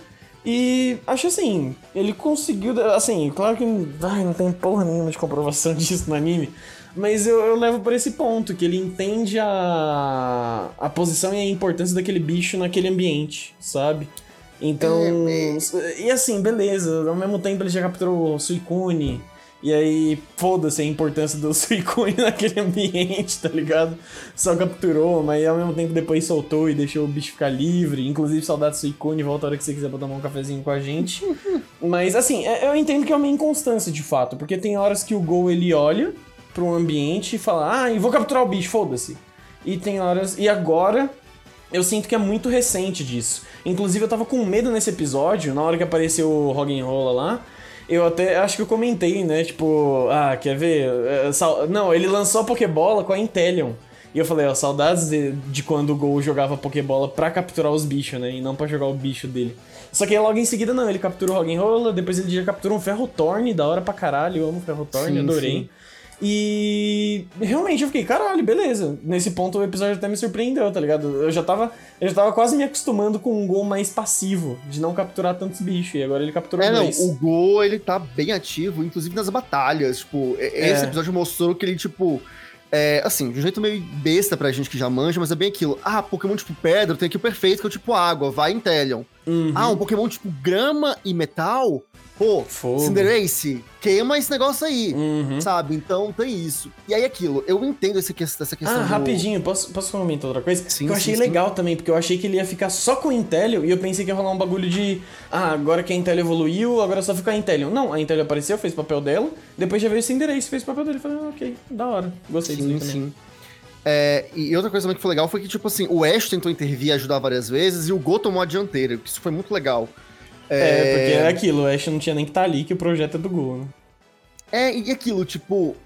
E acho assim, ele conseguiu. Assim, claro que ai, não tem porra nenhuma de comprovação (laughs) disso no anime. Mas eu, eu levo por esse ponto, que ele entende a, a posição e a importância daquele bicho naquele ambiente, sabe? Então. É, é... E assim, beleza. Ao mesmo tempo ele já capturou o Suicune. E aí, foda-se a importância do (laughs) Suicune naquele ambiente, tá ligado? Só capturou, mas ao mesmo tempo depois soltou e deixou o bicho ficar livre. Inclusive, saudade do Suicune, volta a hora que você quiser pra tomar um cafezinho com a gente. (laughs) mas assim, é, eu entendo que é uma inconstância de fato, porque tem horas que o Gol ele olha para um ambiente e fala, ah, e vou capturar o bicho, foda-se. E tem horas. E agora eu sinto que é muito recente disso. Inclusive, eu tava com medo nesse episódio, na hora que apareceu o Rock'n'Rolla lá. Eu até acho que eu comentei, né? Tipo, ah, quer ver? É. Não, ele lançou a Pokébola com a Intelion. E eu falei, ó, saudades de, de quando o Gol jogava Pokébola pra capturar os bichos, né? E não pra jogar o bicho dele. Só que logo em seguida, não, ele captura o Rock'n'Rolla, depois ele já captura um Ferrotorn, da hora pra caralho, eu amo Ferrotorn, adorei. Sim. E realmente eu fiquei, caralho, beleza. Nesse ponto o episódio até me surpreendeu, tá ligado? Eu já tava, eu já tava quase me acostumando com um gol mais passivo, de não capturar tantos bichos, e agora ele capturou é, dois. Não, o gol, ele tá bem ativo, inclusive nas batalhas, tipo, esse é. episódio mostrou que ele, tipo, é, assim, de um jeito meio besta pra gente que já manja, mas é bem aquilo. Ah, Pokémon tipo pedra, tem aqui o perfeito, que é o tipo água, vai Inteleon. Uhum. Ah, um Pokémon tipo grama e metal, pô, Fogo. Cinderace, queima esse negócio aí, uhum. sabe? Então tem isso. E aí aquilo, eu entendo essa questão, Ah, do... rapidinho, posso, posso comentar outra coisa? Sim, que eu achei sim, legal sim. também, porque eu achei que ele ia ficar só com o Intelion e eu pensei que ia rolar um bagulho de ah, agora que a Intelion evoluiu, agora só fica a Intelion. Não, a Intelion apareceu, fez o papel dela, depois já veio o Cinderace, fez o papel dele. Falei, ah, ok, da hora. Gostei disso também. Sim. É, e outra coisa também que foi legal foi que, tipo assim, o Ash tentou intervir e ajudar várias vezes e o Go tomou a dianteira, que isso foi muito legal. É, é porque é aquilo, o Ash não tinha nem que estar tá ali, que o projeto é do Gol, né? É, e aquilo, tipo.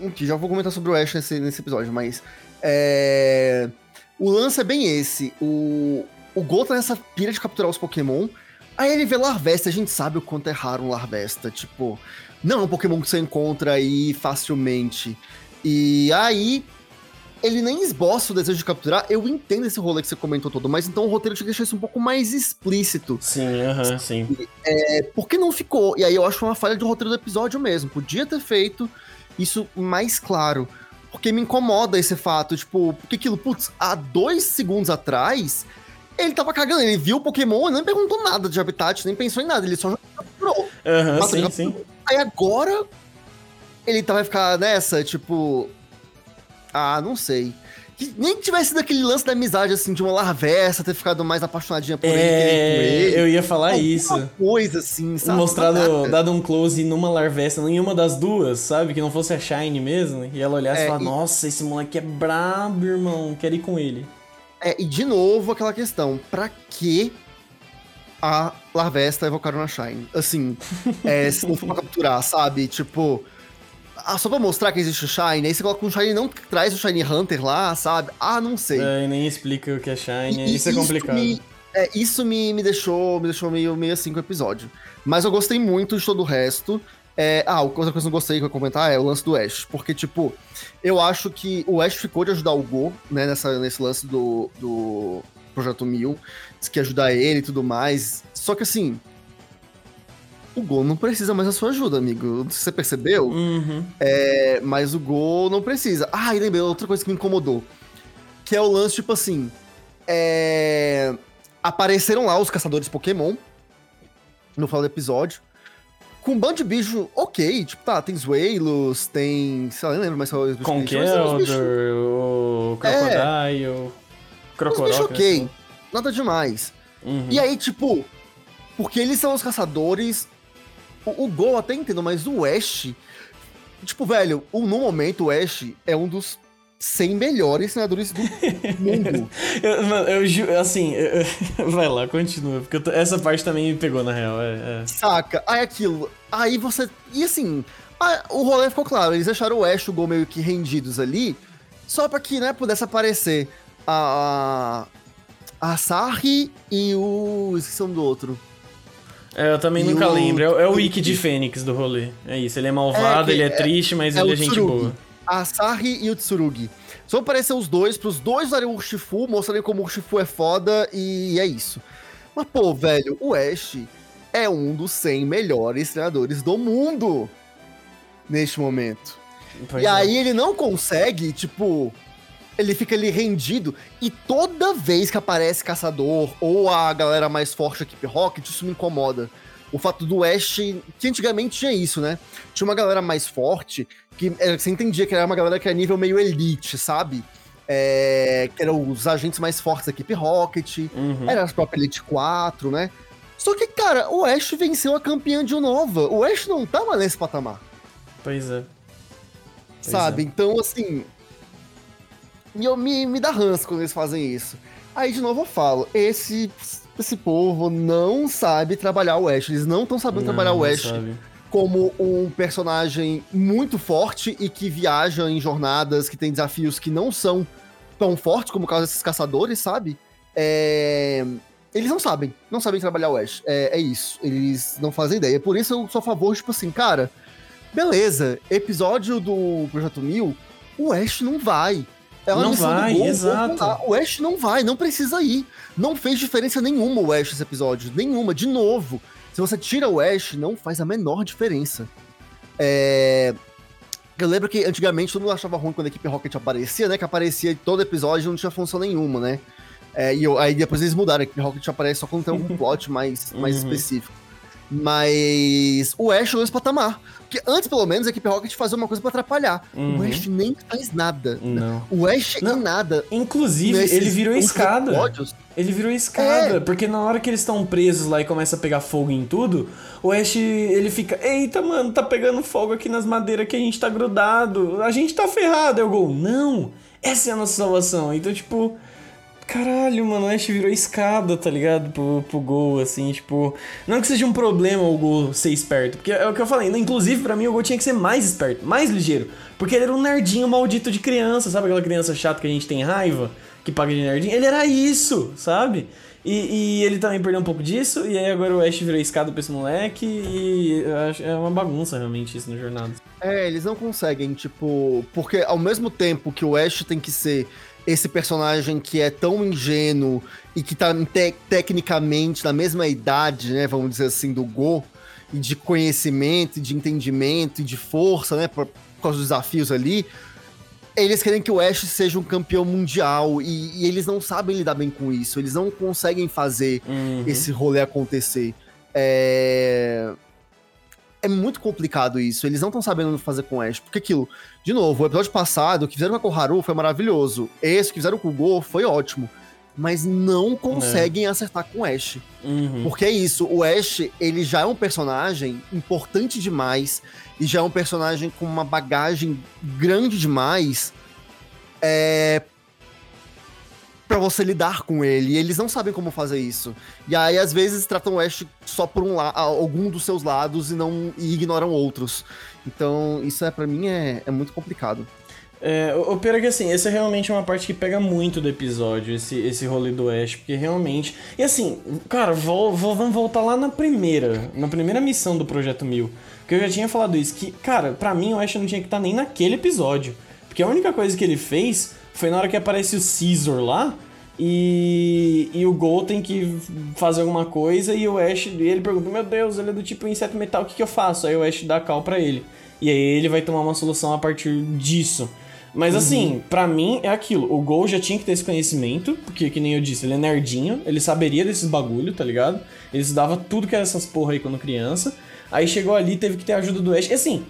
Enfim, já vou comentar sobre o Ash nesse, nesse episódio, mas. É... O lance é bem esse. O, o Gol tá nessa pira de capturar os Pokémon. Aí ele vê Larvesta, a gente sabe o quanto é raro um Larvesta. Tipo, não é um Pokémon que você encontra aí facilmente. E aí ele nem esboça o desejo de capturar. Eu entendo esse rolê que você comentou todo, mas então o roteiro tinha que deixar isso um pouco mais explícito. Sim, aham, uh -huh, sim. É, porque não ficou? E aí eu acho uma falha do roteiro do episódio mesmo. Podia ter feito isso mais claro. Porque me incomoda esse fato, tipo, porque aquilo, putz, há dois segundos atrás, ele tava cagando, ele viu o Pokémon e nem perguntou nada de habitat, nem pensou em nada, ele só capturou. Aham, uh -huh, sim, sim. Aí agora, ele tá, vai ficar nessa, tipo, ah, não sei. Que nem que tivesse daquele lance da amizade, assim, de uma larvessa, ter ficado mais apaixonadinha por é, ele, eu ia falar Alguma isso. coisa, assim, sabe? Mostrado, dado um close numa larvessa, nenhuma das duas, sabe? Que não fosse a Shine mesmo. E ela olhasse é, e falar, e... nossa, esse moleque é brabo, irmão, quero ir com ele. É, e de novo aquela questão, pra que a Larvesta evocaram na Shine? Assim, é, se não for pra capturar, sabe? Tipo, ah, só pra mostrar que existe o Shine, aí você coloca um Shine não traz o Shine Hunter lá, sabe? Ah, não sei. É, nem explica o que é Shine, e, isso é complicado. Me, é, isso me, me deixou, me deixou meio, meio assim com o episódio. Mas eu gostei muito de todo o resto. É, ah, outra coisa que eu não gostei que eu comentar é o lance do Ash. Porque, tipo, eu acho que o Ash ficou de ajudar o Go, né, nessa, nesse lance do, do Projeto Mil, que ajudar ele e tudo mais. Só que assim, o Gol não precisa mais da sua ajuda, amigo. Você percebeu? Uhum. É, mas o Gol não precisa. Ah, e lembrei outra coisa que me incomodou. Que é o lance, tipo assim. É... Apareceram lá os caçadores Pokémon. No final do episódio. Com um bando de bicho ok. Tipo, tá, tem Zuelos, tem. Sei lá, nem lembro mais qual é os bichos. bichos- Conkeldor, o Crocodile, o Os Crocodile. bichos ok. Nada demais. Uhum. E aí, tipo, porque eles são os caçadores. O, o Gol até entendo, mas o Ash. Tipo, velho, o, no momento o Ash é um dos 100 melhores treinadores do (laughs) mundo. Eu, mano, eu ju- assim, eu- eu- (laughs) vai lá, continua, porque tô- essa parte também me pegou na real. É, é. Saca? Aí aquilo. Aí você. E assim, a- o rolê ficou claro. Eles deixaram o Ash e o Gol meio que rendidos ali. Só pra que, né, pudesse aparecer a. A Sarri e o. Esqueci o nome do outro. É, eu também E nunca o- lembro. É, o- é o Wiki de Fênix do rolê. É isso, ele é malvado, É, ele é, é- triste, mas é ele é gente Tsurugi. boa. A Sarri e o Tsurugi. Só aparecer os dois, pros dois usarem o Urshifu, mostrarem como o Urshifu é foda e é isso. Mas, pô, velho, o Ash é um dos 100 melhores treinadores do mundo neste momento. Pois e é. aí ele não consegue, tipo, ele fica ali rendido e toda vez que aparece caçador ou a galera mais forte da equipe Rocket, isso me incomoda. O fato do Ash, que antigamente tinha isso, né? Tinha uma galera mais forte, que é, você entendia que era uma galera que era nível meio elite, sabe? É, que eram os agentes mais fortes da equipe Rocket, Uhum. era a própria Elite 4, né? Só que, cara, o Ash venceu a campeã de Unova. O Ash não tá mais nesse patamar Pois é. Pois sabe? Então, assim. E eu me, me dá ranço quando eles fazem isso. Aí, de novo, eu falo: esse, esse povo não sabe trabalhar o Ash. Eles não estão sabendo Não, trabalhar o Ash sabe. como um personagem muito forte e que viaja em jornadas, que tem desafios que não são tão fortes como o caso desses caçadores, sabe? É, Eles não sabem, não sabem trabalhar o Ash. É, é isso. Eles não fazem ideia. Por isso eu sou a favor, tipo assim, cara, beleza, episódio do Projeto Mil, o Ash não vai. É uma Não missão do vai, Gol, exato. Gol lá. O Ash não vai, não precisa ir. Não fez diferença nenhuma o Ash nesse episódio. Nenhuma, de novo. Se você tira o Ash, não faz a menor diferença. É... Eu lembro que antigamente todo mundo achava ruim quando a equipe Rocket aparecia, né? Que aparecia em todo episódio e não tinha função nenhuma, né? É, e eu- aí depois eles mudaram, a equipe Rocket aparece só quando tem algum (laughs) plot mais, mais Uhum. específico. Mas o Ash chegou nesse patamar. Porque antes, pelo menos, a equipe Rocket fazia uma coisa pra atrapalhar. Uhum. O Ash nem faz nada. Não. O Ash Não. em nada. Inclusive, Nesses ele virou escada. episódios, Ele virou escada, É. porque na hora que eles estão presos lá e começa a pegar fogo em tudo, o Ash, ele fica, eita, mano, tá pegando fogo aqui nas madeiras que a gente tá grudado, a gente tá ferrado. Eu go, não, essa é a nossa salvação. Então, tipo, caralho, mano, o Ash virou escada, tá ligado? Pro, pro gol, assim, tipo, não que seja um problema o gol ser esperto, porque é o que eu falei, inclusive pra mim o gol tinha que ser mais esperto, mais ligeiro, porque ele era um nerdinho maldito de criança, sabe aquela criança chata que a gente tem raiva? que paga de nerdinho, ele era isso, sabe? E, e ele também perdeu um pouco disso, e aí agora o Ash virou escada pra esse moleque, e é uma bagunça realmente isso no jornada. É, eles não conseguem, tipo. Porque ao mesmo tempo que o Ash tem que ser esse personagem que é tão ingênuo e que tá te- tecnicamente na mesma idade, né? Vamos dizer assim, do Go, e de conhecimento, e de entendimento, e de força, né? Por, por causa dos desafios ali. Eles querem que o Ash seja um campeão mundial e, e eles não sabem lidar bem com isso. Eles não conseguem fazer Uhum. esse rolê acontecer. É... é muito complicado isso. Eles não estão sabendo fazer com o Ash. Porque aquilo, de novo, o episódio passado, o que fizeram com a Koharu foi maravilhoso. Esse que fizeram com o Go foi ótimo. Mas não conseguem acertar com o Ash. Uhum. Porque é isso, o Ash, ele já é um personagem importante demais e já é um personagem com uma bagagem grande demais é, para você lidar com ele. E eles não sabem como fazer isso. E aí, às vezes, tratam o Ash só por um algum dos seus lados e não e ignoram outros. Então, isso é para mim é, é muito complicado. É, o pior é que assim, essa é realmente uma parte que pega muito do episódio, esse, esse rolê do Ash, porque realmente. E assim, cara, vou, vou- vamos voltar lá na primeira, na primeira missão do Projeto Mil. Que eu já tinha falado isso, que, cara, pra mim o Ash não tinha que estar nem naquele episódio. Porque a única coisa que ele fez foi na hora que aparece o Caesar lá, E, e o Gol tem que fazer alguma coisa e o Ash, e ele pergunta, meu Deus, ele é do tipo inseto metal, o que, que eu faço? Aí o Ash dá a cal pra ele. E aí ele vai tomar uma solução a partir disso. Mas assim, uhum. para mim é aquilo. O Gol já tinha que ter esse conhecimento, porque, que nem eu disse, ele é nerdinho, ele saberia desses bagulho, tá ligado? Ele estudava tudo que era essas porra aí quando criança. Aí chegou ali teve que ter a ajuda do Ash. E assim,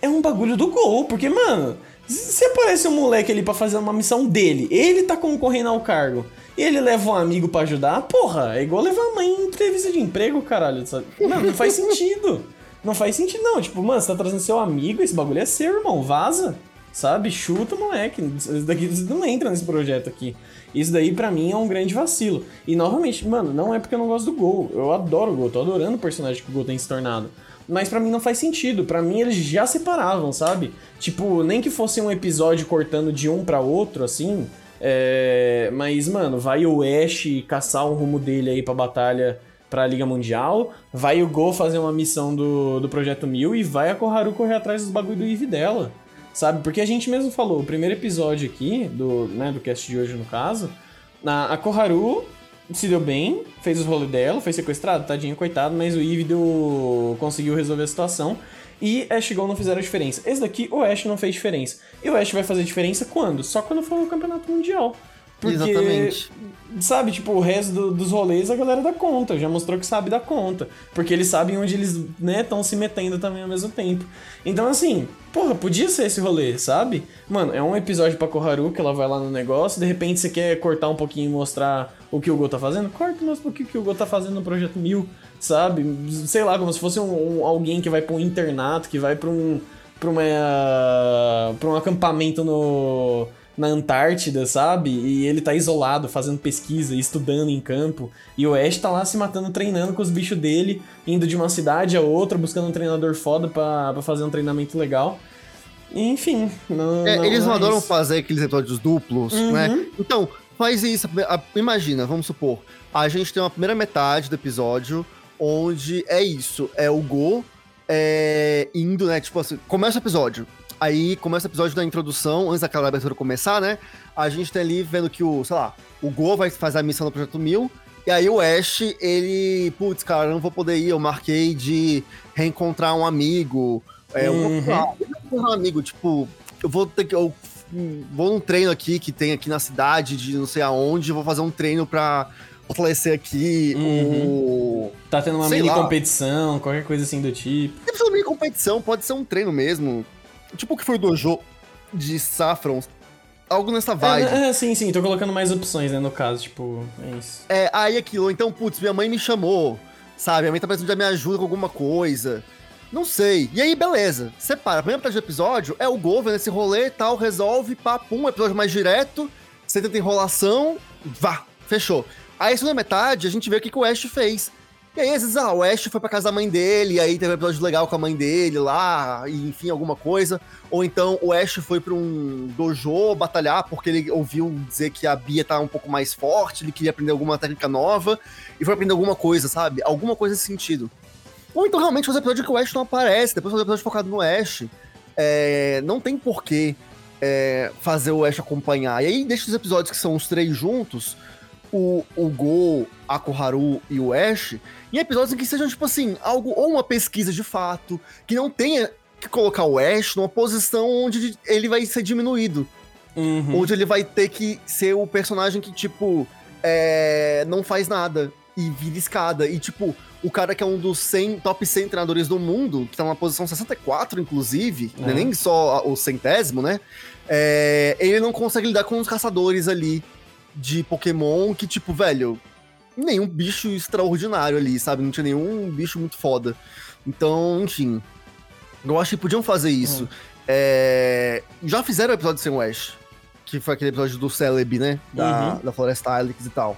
é um bagulho do Gol, porque, mano, se aparece um moleque ali para fazer uma missão dele, ele tá concorrendo ao cargo, e ele leva um amigo para ajudar, porra, é igual levar a mãe em entrevista de emprego, caralho. Mano, não faz sentido. Não faz sentido, não. Tipo, mano, você tá trazendo seu amigo, esse bagulho é seu, irmão. Vaza. Sabe? Chuta, moleque. Isso daqui você não entra nesse projeto aqui. Isso daí para mim é um grande vacilo. E novamente, mano, não é porque eu não gosto do Gol. Eu adoro o Gol, tô adorando o personagem que o Gol tem se tornado. Mas para mim não faz sentido. para mim eles já separavam, sabe? Tipo, nem que fosse um episódio cortando de um para outro, assim. É... Mas, mano, vai o Ash caçar um rumo dele aí pra batalha pra Liga Mundial, vai o Go fazer uma missão do, do Projeto Mil e vai a Koharu correr atrás dos bagulho do Eve dela sabe? Porque a gente mesmo falou, o primeiro episódio aqui, do, né, do cast de hoje no caso, a, a Koharu se deu bem, fez os rolos dela, foi sequestrado, tadinho, coitado, mas o Eve deu, conseguiu resolver a situação. E Ash e Gon não fizeram diferença. Esse daqui, o Ash não fez diferença. E o Ash vai fazer diferença quando? Só quando for o campeonato mundial. Porque, Exatamente. Sabe, tipo, o resto do, dos rolês a galera dá conta, já mostrou que sabe dar conta. Porque eles sabem onde eles, né, estão se metendo também ao mesmo tempo. Então, assim, porra, podia ser esse rolê, sabe? Mano, é um episódio pra Koharu que ela vai lá no negócio, de repente você quer cortar um pouquinho e mostrar o que o Go tá fazendo? Corta e mostra o que o Go tá fazendo no Projeto Mil, sabe? Sei lá, como se fosse um, um alguém que vai pra um internato, que vai pra um. pra uma. pra um acampamento no na Antártida, sabe? E ele tá isolado, fazendo pesquisa, estudando em campo. E o Ash tá lá se matando, treinando com os bichos dele, indo de uma cidade a outra, buscando um treinador foda pra, pra fazer um treinamento legal. enfim. Não, é, não eles não adoram fazer aqueles episódios duplos, uhum. né? Então, faz isso. Imagina, vamos supor, a gente tem uma primeira metade do episódio onde é isso, é o Go é, indo, né? Tipo assim, começa o episódio. Aí começa o episódio da introdução, antes daquela abertura começar, né? A gente tá ali vendo que o, sei lá, o Go vai fazer a missão do Projeto Mil. E aí o Ash, ele, putz, cara, não vou poder ir, eu marquei de reencontrar um amigo. É, uhum. um, um amigo, tipo, eu vou ter que. Eu vou num treino aqui que tem aqui na cidade, de não sei aonde, vou fazer um treino pra fortalecer aqui uhum. o. Tá tendo uma sei mini lá. competição, qualquer coisa assim do tipo. Deve ser uma mini competição, pode ser um treino mesmo. Tipo o que foi o dojo de Saffron. Algo nessa vibe. É, é, sim, sim, tô colocando mais opções, né, no caso, tipo, é isso. É, aí aquilo, então, putz, minha mãe me chamou, sabe? Minha mãe tá precisando de me ajuda com alguma coisa. Não sei. E aí, beleza. Separa. A primeira parte do episódio é o Gover nesse rolê e tal, resolve, pá, pum, episódio mais direto, você tenta enrolação, vá, fechou. Aí, a segunda metade, a gente vê o que, que o Ash fez. E aí, às vezes, ah, o Ash foi pra casa da mãe dele, e aí teve um episódio legal com a mãe dele lá, e enfim, alguma coisa. Ou então o Ash foi pra um dojo batalhar porque ele ouviu dizer que a Bia tá um pouco mais forte, ele queria aprender alguma técnica nova, e foi aprender alguma coisa, sabe? Alguma coisa nesse sentido. Ou então realmente fazer episódio que o Ash não aparece, depois fazer episódio focado no Ash. É, não tem porquê é, fazer o Ash acompanhar. E aí deixa os episódios que são os três juntos o, o Go, a Koharu e o Ash em episódios em que sejam, tipo assim, algo, ou uma pesquisa de fato, que não tenha que colocar o Ash numa posição onde ele vai ser diminuído. Uhum. Onde ele vai ter que ser o personagem que, tipo, é, não faz nada e vira escada. E, tipo, o cara que é um dos 100, top 100 treinadores do mundo, que tá numa posição 64, inclusive, é. nem só o centésimo, né? É, ele não consegue lidar com os caçadores ali de Pokémon que, tipo, velho, nenhum bicho extraordinário ali, sabe? Não tinha nenhum bicho muito foda. Então, enfim. Eu acho que podiam fazer isso. Hum. É... Já fizeram o episódio sem Ash. Que foi aquele episódio do Celebi, né? Da, uhum. da Floresta Alex e tal.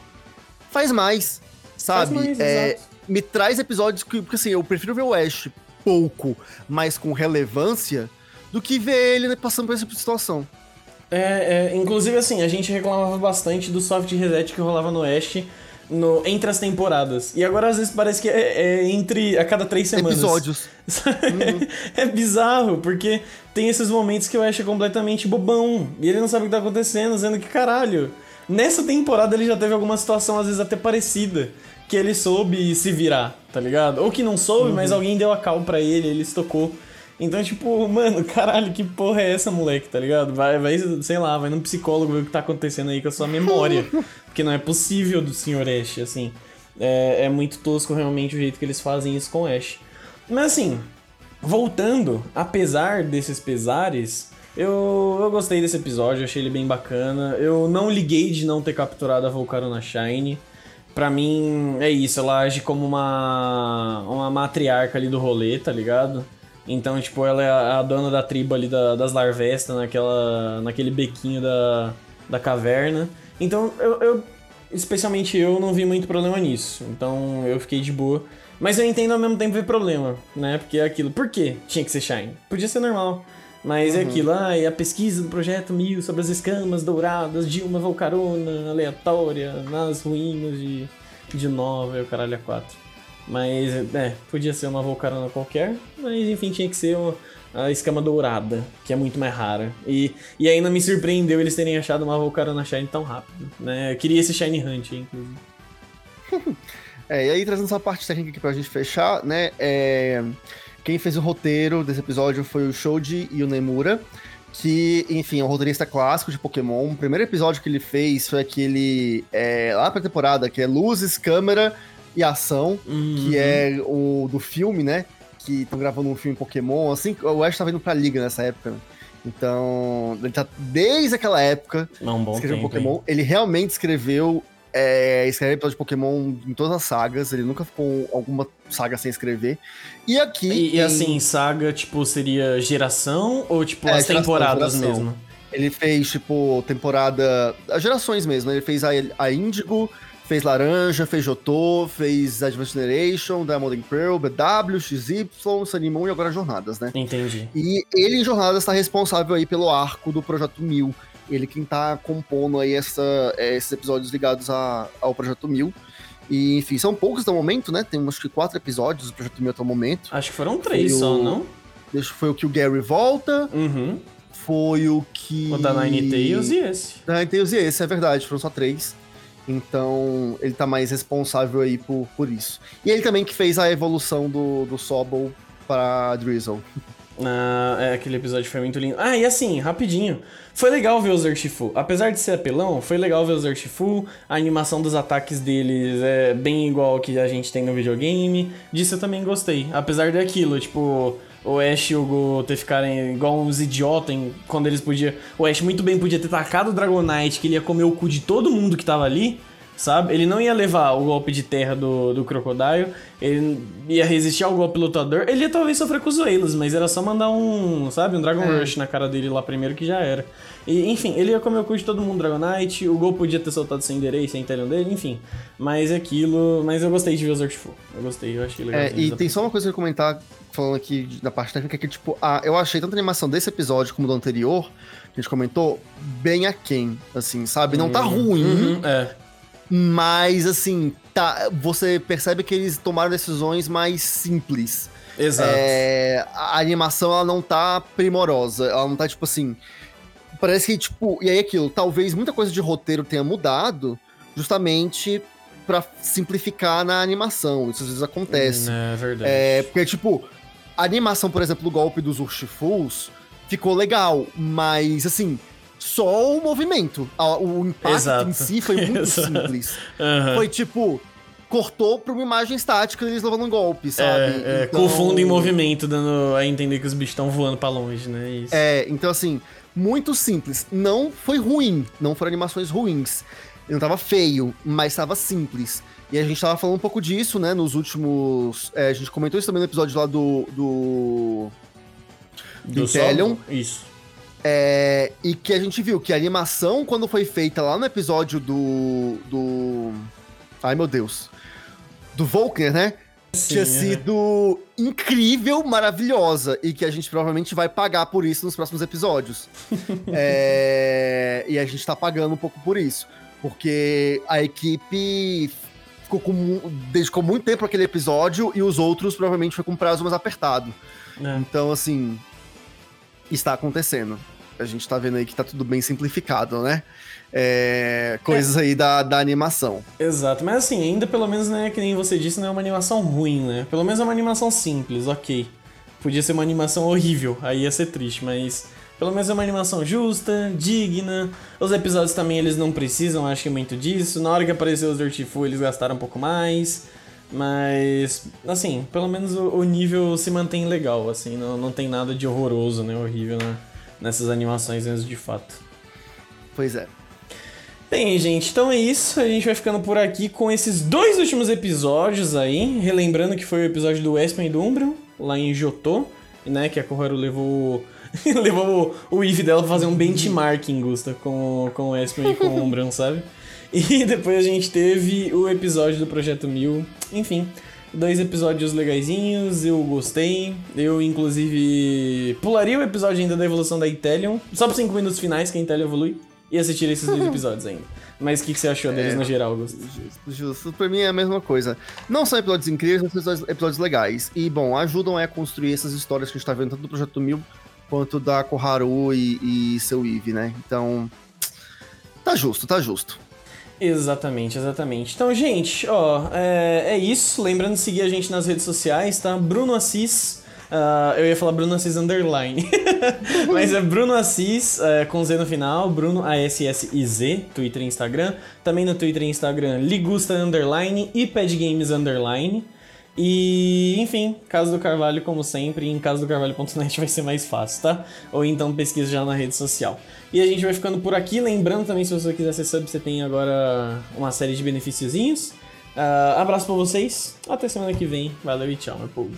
Faz mais, sabe? Faz mais, é... Me traz episódios que, porque assim, eu prefiro ver o Ash pouco, mas com relevância, do que ver ele passando por essa situação. É, é, inclusive assim, a gente reclamava bastante do soft reset que rolava no Ash no, entre as temporadas. E agora às vezes parece que é, é entre a cada três semanas. Episódios. uhum. (laughs) é bizarro, porque tem esses momentos que o Ash é completamente bobão. E ele não sabe o que tá acontecendo, dizendo que caralho. nessa temporada ele já teve alguma situação, às vezes, até parecida. Que ele soube se virar, tá ligado? Ou que não soube, uhum. mas alguém deu a cal pra ele, ele estocou. Então, tipo, mano, (laughs) caralho, que porra é essa, moleque, tá ligado? Vai, vai, sei lá, vai num psicólogo ver o que tá acontecendo aí com a sua memória. (laughs) porque não é possível do Sr. Ash, assim. É, é muito tosco realmente o jeito que eles fazem isso com Ash. Mas assim, voltando, apesar desses pesares, eu, eu gostei desse episódio, achei ele bem bacana. Eu não liguei de não ter capturado a Volcarona Shine. Pra mim, é isso, ela age como uma, uma matriarca ali do rolê, tá ligado? Então, tipo, ela é a, dona da tribo ali da, das larvestas, naquela, naquele bequinho da, da caverna. Então, eu, eu, especialmente eu, não vi muito problema nisso. Então, eu fiquei de boa. Mas eu entendo ao mesmo tempo ver problema, né? Porque é aquilo. Por que tinha que ser Shine? Podia ser normal. Mas é uhum. é aquilo, ah, e a pesquisa do projeto Mil sobre as escamas douradas de uma volcarona aleatória nas ruínas de, de Nova e o caralho a 4. Mas, é, podia ser uma volcarona qualquer, mas enfim, tinha que ser uma, a escama dourada, que é muito mais rara. E, e ainda me surpreendeu eles terem achado uma volcarona Shine tão rápido, né? Eu queria esse Shine Hunt, inclusive. (laughs) é, e aí trazendo essa parte técnica aqui pra gente fechar, né, é... Quem fez o roteiro desse episódio foi o Shoji e o Nemura, que, enfim, é um roteirista clássico de Pokémon. O primeiro episódio que ele fez foi aquele é, lá pra temporada, que é Luzes, Câmera e Ação, uhum. que é o do filme, né? Que estão gravando um filme Pokémon. Assim, o Ash tava indo pra Liga nessa época. Né? Então, ele tá desde aquela época Não, um bom escrevendo Pokémon. Hein? Ele realmente escreveu é, escreve episódio de Pokémon em todas as sagas, ele nunca ficou alguma saga sem escrever. E aqui. E, e assim, saga, tipo, seria geração ou tipo é, as geração, temporadas geração. mesmo? Ele fez, tipo, temporada. As gerações mesmo, né? Ele fez a, a Índigo, fez Laranja, fez Jotô, fez Advanced Generation, Diamond and Pearl, BW, XY, Sunny e agora Jornadas, né? Entendi. E ele em Jornadas está responsável aí pelo arco do Projeto Mil ele quem tá compondo aí essa, é, esses episódios ligados a, ao Projeto Mil. E, enfim, são poucos até o momento, né? Tem acho que quatro episódios do Projeto Mil até o momento. Acho que foram três foi só, o... não? Deixa, foi o que o Gary volta. Uhum. Foi o que. O da Nine Tails e esse. Da Nine Tails e esse, é verdade, foram só três. Então, ele tá mais responsável aí por, por isso. E ele também que fez a evolução do, do Sobol para Drizzle. (laughs) Ah, é, aquele episódio foi muito lindo. Ah, e assim, rapidinho. Foi legal ver os Urshifu. Apesar de ser apelão, foi legal ver os Urshifu. A animação dos ataques deles é bem igual que a gente tem no videogame. Disso eu também gostei. Apesar daquilo, tipo, o Ash e o Go ter ficarem igual uns idiotas quando eles podiam. O Ash muito bem podia ter tacado o Dragonite, que ele ia comer o cu de todo mundo que tava ali sabe? Ele não ia levar o golpe de terra do, do Crocodile, ele ia resistir ao golpe lutador, ele ia talvez sofrer com os Whalers, mas era só mandar um, sabe, um Dragon é. Rush na cara dele lá primeiro que já era. E, enfim, ele ia comer o cu de todo mundo Dragonite, o Gol podia ter soltado sem endereço, sem Interior dele, enfim. Mas é aquilo, mas eu gostei de ver os Urshifu. Eu gostei, eu achei legal. É, e tem só uma coisa que eu comentar, falando aqui da parte técnica, que tipo, ah, eu achei tanto a animação desse episódio como do anterior, que a gente comentou, bem aquém, assim, sabe? Não tá uhum. ruim, uhum, é. Mas, assim, tá, você percebe que eles tomaram decisões mais simples. Exato. É, a animação, ela não tá primorosa. Ela não tá, tipo assim... Parece que, tipo... E aí, aquilo, talvez muita coisa de roteiro tenha mudado justamente para simplificar na animação. Isso às vezes acontece. Hum, é verdade. É, porque, tipo, a animação, por exemplo, do golpe dos Urshifuls ficou legal, mas, assim só o movimento. O impacto Exato. em si foi muito (laughs) simples. Uhum. Foi tipo, cortou pra uma imagem estática eles levando um golpe, sabe? É, é então... com o fundo em movimento, dando a entender que os bichos estão voando para longe, né? Isso. É, então assim, muito simples. Não foi ruim, não foram animações ruins. Não tava feio, mas tava simples. E a gente tava falando um pouco disso, né, nos últimos... É, a gente comentou isso também no episódio lá do... Do, do Intelion. Isso. É, e que a gente viu que a animação, quando foi feita lá no episódio do. do. Ai meu Deus. Do Volker, né? Sim, tinha sido incrível, maravilhosa. E que a gente provavelmente vai pagar por isso nos próximos episódios. (laughs) é, e a gente tá pagando um pouco por isso. Porque a equipe ficou com, dedicou muito tempo aquele episódio e os outros provavelmente foi com prazo mais apertado. É. Então, assim, está acontecendo. a gente tá vendo aí que tá tudo bem simplificado, né? É, coisas é. aí da, da animação. Exato, mas assim, ainda pelo menos, né, que nem você disse, não é uma animação ruim, né? Pelo menos é uma animação simples, ok. Podia ser uma animação horrível, aí ia ser triste, mas pelo menos é uma animação justa, digna. Os episódios também eles não precisam, acho que muito disso. Na hora que apareceu os Dirtful, eles gastaram um pouco mais. Mas, assim, pelo menos o, o, nível se mantém legal, assim, não, não tem nada de horroroso, né, horrível né, nessas animações mesmo de fato. Pois é. Bem, gente, então é isso. A gente vai ficando por aqui com esses dois últimos episódios aí. Relembrando que foi o episódio do Espen e do Umbro, lá em Jotô, né? Que a Koharu levou (laughs) levou o, Eve dela pra fazer um benchmarking, Gusta, com, com o Espen e com o Umbran, sabe? (laughs) E depois a gente teve o episódio do Projeto Mil. Enfim, dois episódios legaisinhos, eu gostei. Eu, inclusive, pularia o episódio ainda da evolução da Italian, só por 5 minutos finais, que a Italian evolui, e assistir esses dois (laughs) episódios ainda. Mas o que, que, você achou deles é, no geral, Augusto? Justo, justo. Pra mim é a mesma coisa. Não são episódios incríveis, mas são episódios legais. E, bom, ajudam a construir essas histórias que a gente tá vendo tanto do Projeto Mil quanto da Koharu e, e seu Eve, né? Então, tá justo, tá justo. Exatamente, exatamente. Então, gente, ó, é, é isso. Lembrando de seguir a gente nas redes sociais, tá? Bruno Assis. Uh, eu ia falar Bruno Assis Underline. (laughs) Mas é Bruno Assis, uh, com Z no final, Bruno A-S-S-I-Z, Twitter e Instagram. Também no Twitter e Instagram, Ligusta Underline e Pad Games Underline. E, enfim, Casa do Carvalho, como sempre, em casadocarvalho.net vai ser mais fácil, tá? Ou então pesquisa já na rede social. E a gente vai ficando por aqui. Lembrando também, se você quiser ser sub, você tem agora uma série de benefíciozinhos. Uh, abraço pra vocês. Até semana que vem. Valeu e tchau, meu povo.